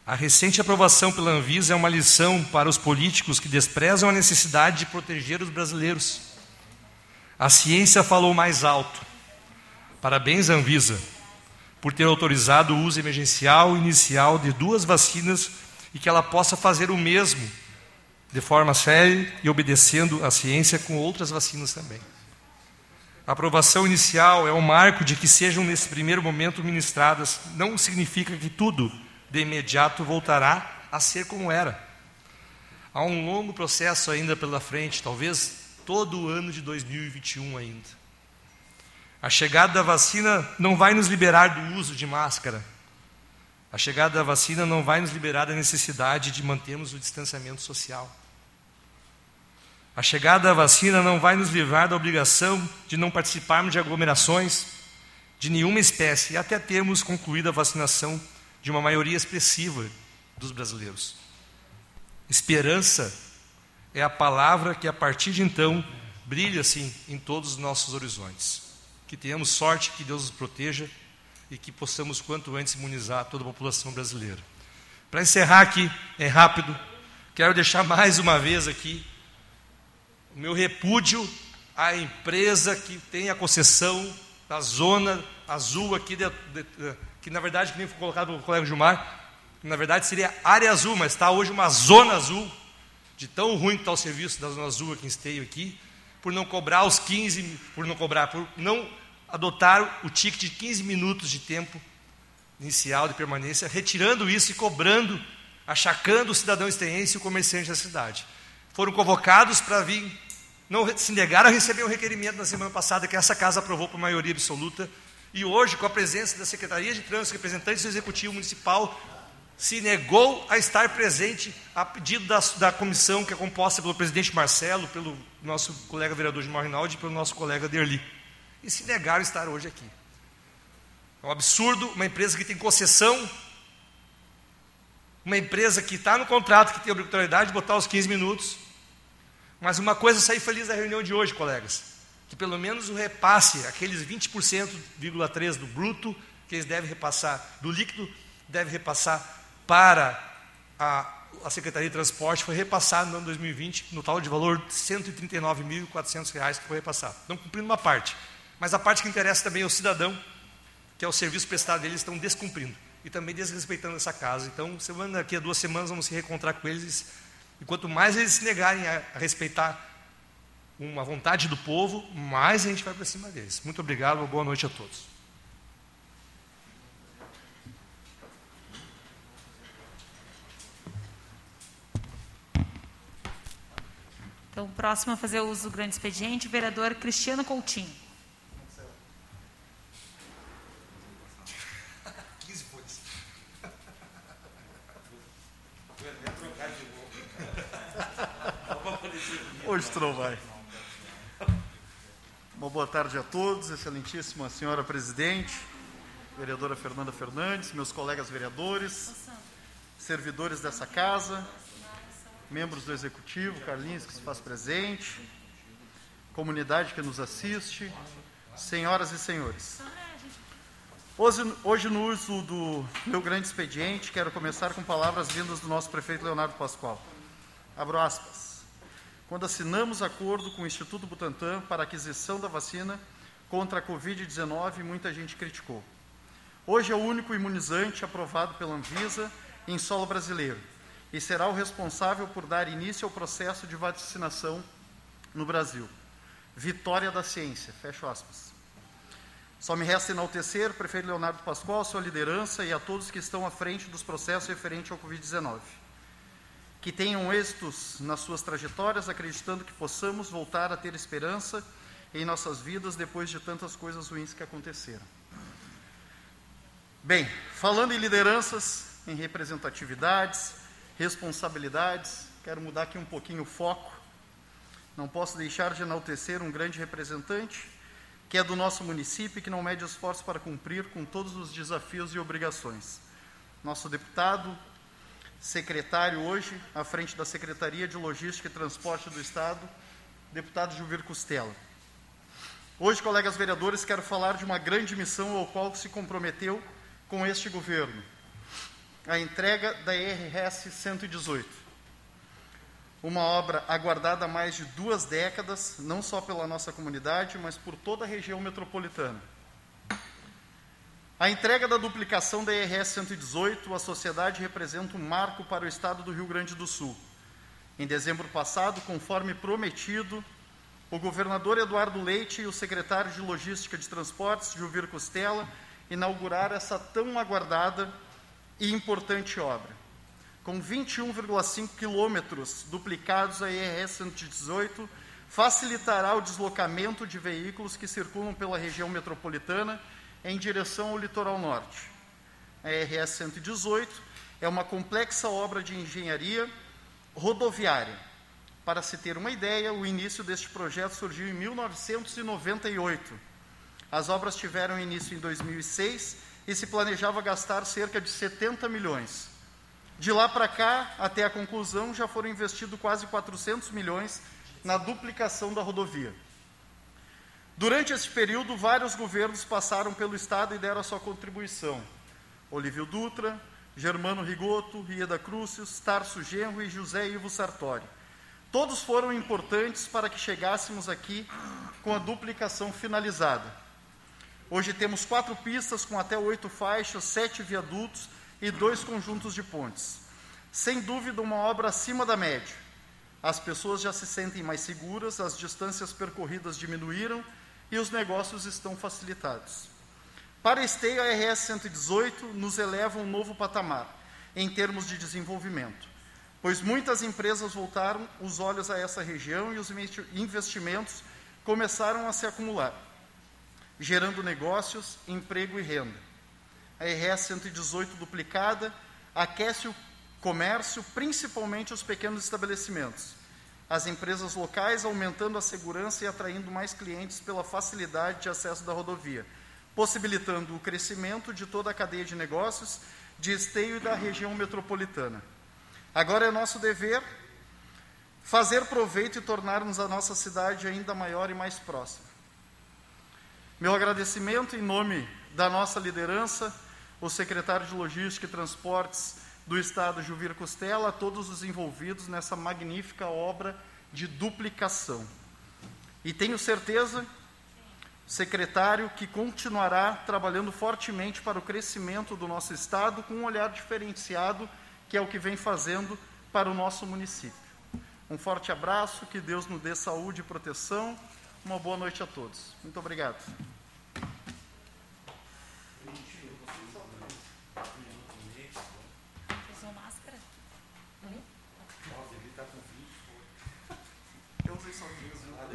A recente aprovação pela Anvisa é uma lição para os políticos que desprezam a necessidade de proteger os brasileiros. A ciência falou mais alto. Parabéns, Anvisa, por ter autorizado o uso emergencial inicial de duas vacinas e que ela possa fazer o mesmo de forma séria e obedecendo à ciência com outras vacinas também. A aprovação inicial é um marco de que sejam nesse primeiro momento ministradas, não significa que tudo de imediato voltará a ser como era. Há um longo processo ainda pela frente, talvez todo o ano de 2021 ainda. A chegada da vacina não vai nos liberar do uso de máscara. A chegada da vacina não vai nos liberar da necessidade de mantermos o distanciamento social. A chegada da vacina não vai nos livrar da obrigação de não participarmos de aglomerações de nenhuma espécie até termos concluído a vacinação de uma maioria expressiva dos brasileiros. Esperança é a palavra que a partir de então brilha assim em todos os nossos horizontes. Que tenhamos sorte, que Deus nos proteja e que possamos quanto antes imunizar toda a população brasileira. Para encerrar aqui, é rápido, quero deixar mais uma vez aqui o meu repúdio à empresa que tem a concessão da zona azul aqui, de, de, de, que na verdade, que nem foi colocado pelo colega Gilmar, que na verdade seria área azul, mas está hoje uma zona azul, de tão ruim que está o serviço da zona azul aqui em Esteio aqui, por não cobrar os 15, por não cobrar, por não adotar o ticket de 15 minutos de tempo inicial de permanência, retirando isso e cobrando, achacando o cidadão esteense e o comerciante da cidade. Foram convocados para vir não se negaram a receber o requerimento na semana passada que essa casa aprovou por maioria absoluta. E hoje, com a presença da Secretaria de Trânsito, representantes do Executivo Municipal, se negou a estar presente a pedido da, da comissão que é composta pelo presidente Marcelo, pelo nosso colega vereador de Rinaldi e pelo nosso colega Derli. E se negaram a estar hoje aqui. É um absurdo uma empresa que tem concessão, uma empresa que está no contrato, que tem obrigatoriedade de botar os 15 minutos, mas uma coisa saí feliz da reunião de hoje, colegas, que pelo menos o repasse, aqueles 20,3% do bruto que eles devem repassar, do líquido, deve repassar para a, a Secretaria de Transporte, foi repassado no ano 2020, no tal de valor de R$ 139.400 que foi repassado. Estão cumprindo uma parte. Mas a parte que interessa também é o cidadão, que é o serviço prestado deles, estão descumprindo. E também desrespeitando essa casa. Então, semana, daqui a duas semanas, vamos se reencontrar com eles e quanto mais eles se negarem a, a respeitar uma vontade do povo, mais a gente vai para cima deles. Muito obrigado, boa noite a todos. Então, próximo a fazer uso do grande expediente, o vereador Cristiano Coutinho. Hoje tu não vai. Boa tarde a todos, excelentíssima senhora presidente, vereadora Fernanda Fernandes, meus colegas vereadores, servidores dessa casa, membros do executivo, Carlinhos que se faz presente, comunidade que nos assiste, senhoras e senhores. Hoje, hoje, no uso do meu grande expediente, quero começar com palavras vindas do nosso prefeito Leonardo Pascoal. Abro aspas. Quando assinamos acordo com o Instituto Butantan para aquisição da vacina contra a Covid-19, muita gente criticou. Hoje é o único imunizante aprovado pela Anvisa em solo brasileiro e será o responsável por dar início ao processo de vacinação no Brasil. Vitória da ciência, fecho aspas. Só me resta enaltecer o prefeito Leonardo Pascoal, sua liderança e a todos que estão à frente dos processos referentes ao Covid-19 que tenham êxitos nas suas trajetórias, acreditando que possamos voltar a ter esperança em nossas vidas depois de tantas coisas ruins que aconteceram. Bem, falando em lideranças, em representatividades, responsabilidades, quero mudar aqui um pouquinho o foco. Não posso deixar de enaltecer um grande representante, que é do nosso município e que não mede esforço para cumprir com todos os desafios e obrigações. Nosso deputado secretário hoje, à frente da Secretaria de Logística e Transporte do Estado, deputado Juvir Costela. Hoje, colegas vereadores, quero falar de uma grande missão ao qual se comprometeu com este governo, a entrega da IRS 118. Uma obra aguardada há mais de duas décadas, não só pela nossa comunidade, mas por toda a região metropolitana. A entrega da duplicação da IRS 118 à sociedade representa um marco para o estado do Rio Grande do Sul. Em dezembro passado, conforme prometido, o governador Eduardo Leite e o secretário de Logística de Transportes, Gilvir Costela, inauguraram essa tão aguardada e importante obra. Com 21,5 quilômetros duplicados, a IRS 118 facilitará o deslocamento de veículos que circulam pela região metropolitana em direção ao litoral norte. A RS 118 é uma complexa obra de engenharia rodoviária. Para se ter uma ideia, o início deste projeto surgiu em 1998. As obras tiveram início em 2006 e se planejava gastar cerca de 70 milhões. De lá para cá, até a conclusão, já foram investidos quase 400 milhões na duplicação da rodovia. Durante esse período, vários governos passaram pelo Estado e deram a sua contribuição. Olívio Dutra, Germano Rigoto, Rieda Crucius, Tarso Genro e José Ivo Sartori. Todos foram importantes para que chegássemos aqui com a duplicação finalizada. Hoje temos quatro pistas com até oito faixas, sete viadutos e dois conjuntos de pontes. Sem dúvida, uma obra acima da média. As pessoas já se sentem mais seguras, as distâncias percorridas diminuíram e os negócios estão facilitados. Para Esteio, a RS 118 nos eleva a um novo patamar em termos de desenvolvimento, pois muitas empresas voltaram os olhos a essa região e os investimentos começaram a se acumular, gerando negócios, emprego e renda. A RS 118 duplicada aquece o comércio, principalmente os pequenos estabelecimentos as empresas locais, aumentando a segurança e atraindo mais clientes pela facilidade de acesso da rodovia, possibilitando o crescimento de toda a cadeia de negócios de Esteio e da região metropolitana. Agora é nosso dever fazer proveito e tornarmos a nossa cidade ainda maior e mais próxima. Meu agradecimento em nome da nossa liderança, o secretário de Logística e Transportes, do Estado Juvir Costela a todos os envolvidos nessa magnífica obra de duplicação. E tenho certeza, secretário, que continuará trabalhando fortemente para o crescimento do nosso Estado com um olhar diferenciado, que é o que vem fazendo para o nosso município. Um forte abraço, que Deus nos dê saúde e proteção. Uma boa noite a todos. Muito obrigado.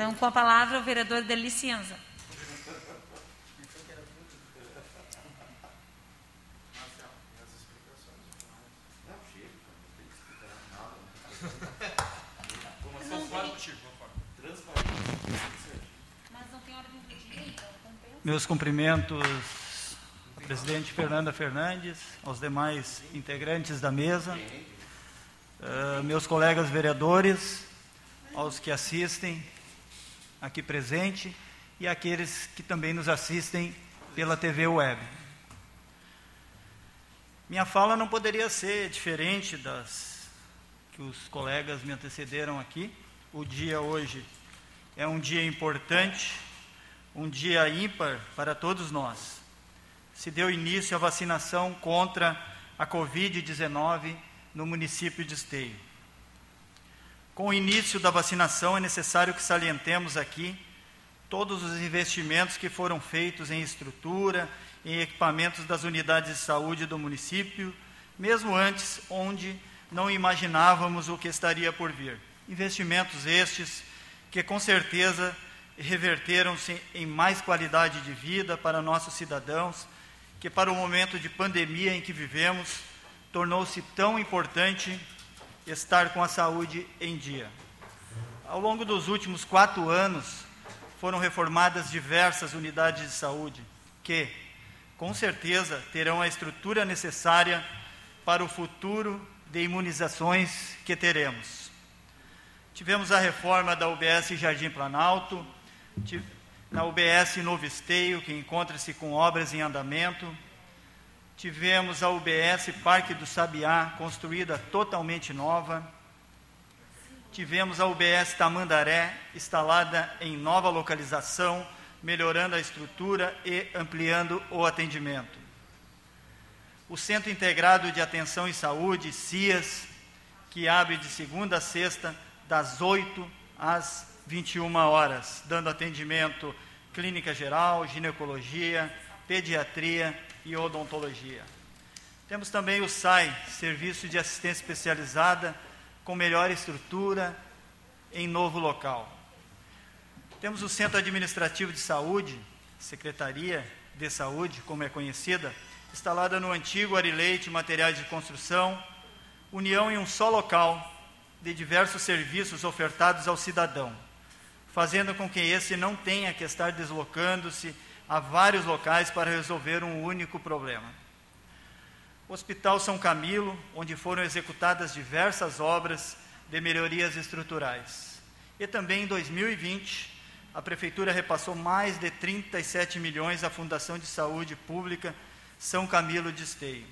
Então, com a palavra, o vereador Delicienza. Meus cumprimentos ao presidente Fernanda Fernandes, aos demais integrantes da mesa, uh, meus colegas vereadores, aos que assistem aqui presente e aqueles que também nos assistem pela TV web. Minha fala não poderia ser diferente das que os colegas me antecederam aqui. O dia hoje é um dia importante um dia ímpar para todos nós. Se deu início à vacinação contra a Covid-19 no município de Esteio. Com o início da vacinação, é necessário que salientemos aqui todos os investimentos que foram feitos em estrutura, em equipamentos das unidades de saúde do município, mesmo antes, onde não imaginávamos o que estaria por vir. Investimentos estes que, com certeza, reverteram-se em mais qualidade de vida para nossos cidadãos, que para o momento de pandemia em que vivemos, tornou-se tão importante estar com a saúde em dia. Ao longo dos últimos quatro anos, foram reformadas diversas unidades de saúde que, com certeza, terão a estrutura necessária para o futuro de imunizações que teremos. Tivemos a reforma da UBS Jardim Planalto, na UBS Novo Esteio, que encontra-se com obras em andamento. Tivemos a UBS Parque do Sabiá, construída totalmente nova. Tivemos a UBS Tamandaré, instalada em nova localização, melhorando a estrutura e ampliando o atendimento. O Centro Integrado de Atenção e Saúde, CIAS, que abre de segunda a sexta, das 8 às 21 horas, dando atendimento clínica geral, ginecologia, pediatria e odontologia. Temos também o SAI, Serviço de Assistência Especializada, com melhor estrutura em novo local. Temos o Centro Administrativo de Saúde, Secretaria de Saúde, como é conhecida, instalada no antigo Arileite Materiais de Construção, união em um só local de diversos serviços ofertados ao cidadão fazendo com que esse não tenha que estar deslocando-se a vários locais para resolver um único problema. O Hospital São Camilo, onde foram executadas diversas obras de melhorias estruturais. E também em 2020, a Prefeitura repassou mais de 37 milhões à Fundação de Saúde Pública São Camilo de Esteio.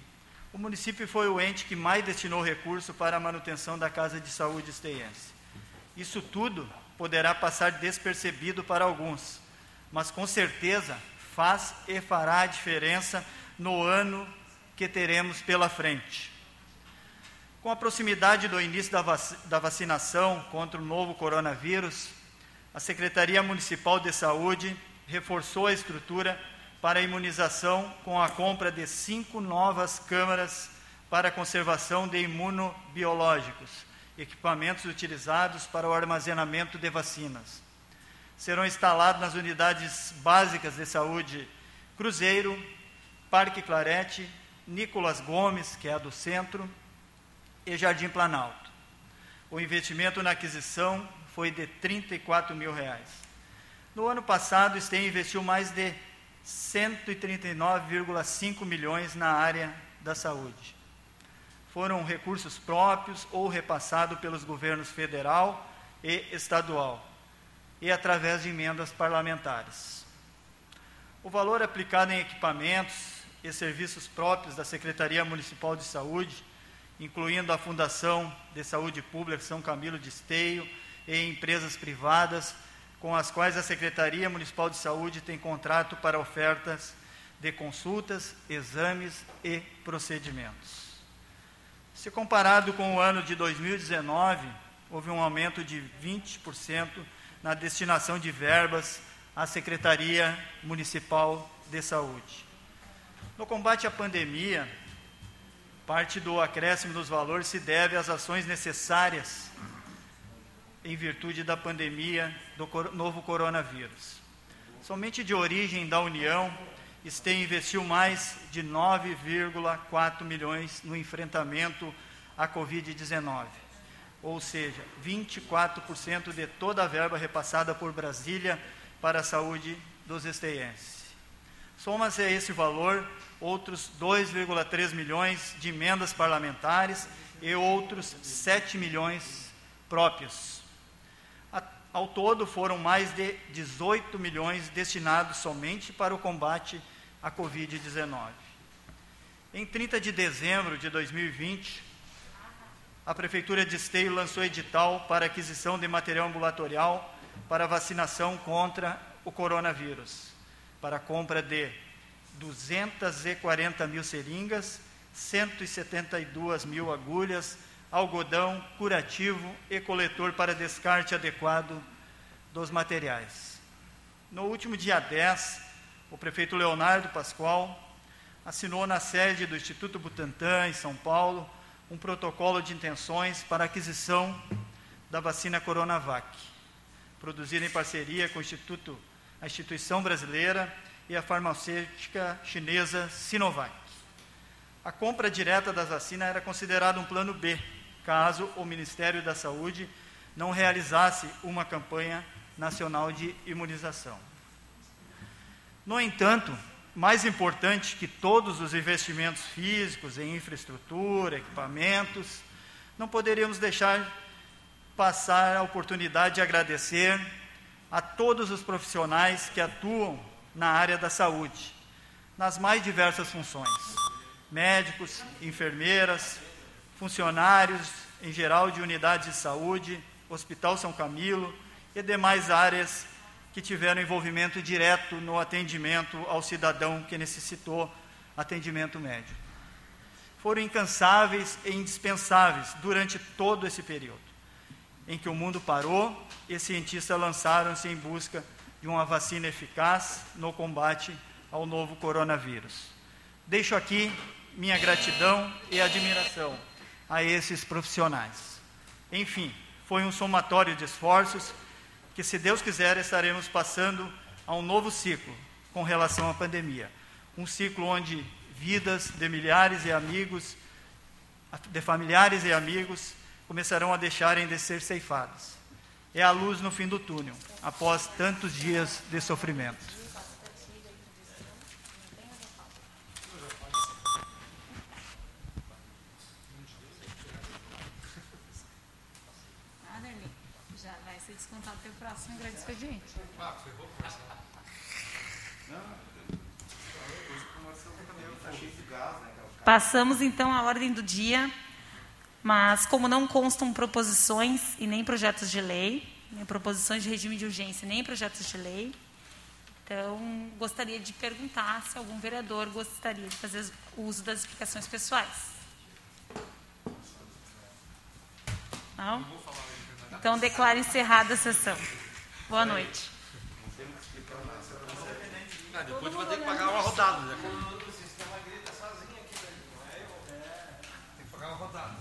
O município foi o ente que mais destinou recurso para a manutenção da Casa de Saúde esteiense. Isso tudo poderá passar despercebido para alguns, mas com certeza faz e fará diferença no ano que teremos pela frente. Com a proximidade do início da, vac da vacinação contra o novo coronavírus, a Secretaria Municipal de Saúde reforçou a estrutura para a imunização com a compra de cinco novas câmaras para conservação de imunobiológicos equipamentos utilizados para o armazenamento de vacinas. Serão instalados nas unidades básicas de saúde Cruzeiro, Parque Clarete, Nicolas Gomes, que é a do centro, e Jardim Planalto. O investimento na aquisição foi de 34 mil reais. No ano passado, o STEM investiu mais de 139,5 milhões na área da saúde foram recursos próprios ou repassados pelos governos federal e estadual, e através de emendas parlamentares. O valor aplicado em equipamentos e serviços próprios da Secretaria Municipal de Saúde, incluindo a Fundação de Saúde Pública São Camilo de Esteio e empresas privadas com as quais a Secretaria Municipal de Saúde tem contrato para ofertas de consultas, exames e procedimentos. Se comparado com o ano de 2019, houve um aumento de 20% na destinação de verbas à Secretaria Municipal de Saúde. No combate à pandemia, parte do acréscimo dos valores se deve às ações necessárias em virtude da pandemia do novo coronavírus. Somente de origem da União, STEM investiu mais de 9,4 milhões no enfrentamento à Covid-19, ou seja, 24% de toda a verba repassada por Brasília para a saúde dos esteienses. Soma-se a esse valor outros 2,3 milhões de emendas parlamentares e outros 7 milhões próprios. Ao todo, foram mais de 18 milhões destinados somente para o combate à Covid-19. Em 30 de dezembro de 2020, a Prefeitura de Esteio lançou edital para aquisição de material ambulatorial para vacinação contra o coronavírus, para compra de 240 mil seringas, 172 mil agulhas, algodão curativo e coletor para descarte adequado dos materiais. No último dia 10, o prefeito Leonardo Pascoal assinou na sede do Instituto Butantan, em São Paulo, um protocolo de intenções para aquisição da vacina Coronavac, produzida em parceria com o Instituto, a instituição brasileira e a farmacêutica chinesa Sinovac. A compra direta das vacinas era considerada um plano B, caso o Ministério da Saúde não realizasse uma campanha nacional de imunização. No entanto, mais importante que todos os investimentos físicos em infraestrutura, equipamentos, não poderíamos deixar passar a oportunidade de agradecer a todos os profissionais que atuam na área da saúde, nas mais diversas funções: médicos, enfermeiras, funcionários em geral de unidades de saúde, Hospital São Camilo e demais áreas que tiveram envolvimento direto no atendimento ao cidadão que necessitou atendimento médico. Foram incansáveis e indispensáveis durante todo esse período, em que o mundo parou e cientistas lançaram-se em busca de uma vacina eficaz no combate ao novo coronavírus. Deixo aqui minha gratidão e admiração a esses profissionais. Enfim, foi um somatório de esforços que, se Deus quiser, estaremos passando a um novo ciclo com relação à pandemia. Um ciclo onde vidas de milhares e amigos, de familiares e amigos, começarão a deixarem de ser ceifadas. É a luz no fim do túnel, após tantos dias de sofrimento. próximo grande expediente. Passamos então à ordem do dia, mas como não constam proposições e nem projetos de lei, nem proposições de regime de urgência, nem projetos de lei, então gostaria de perguntar se algum vereador gostaria de fazer uso das explicações pessoais. Não? Então declaro encerrada a sessão. Boa noite. Ah, depois vai ter que pagar uma rodada. Né? Tem que pagar uma rodada.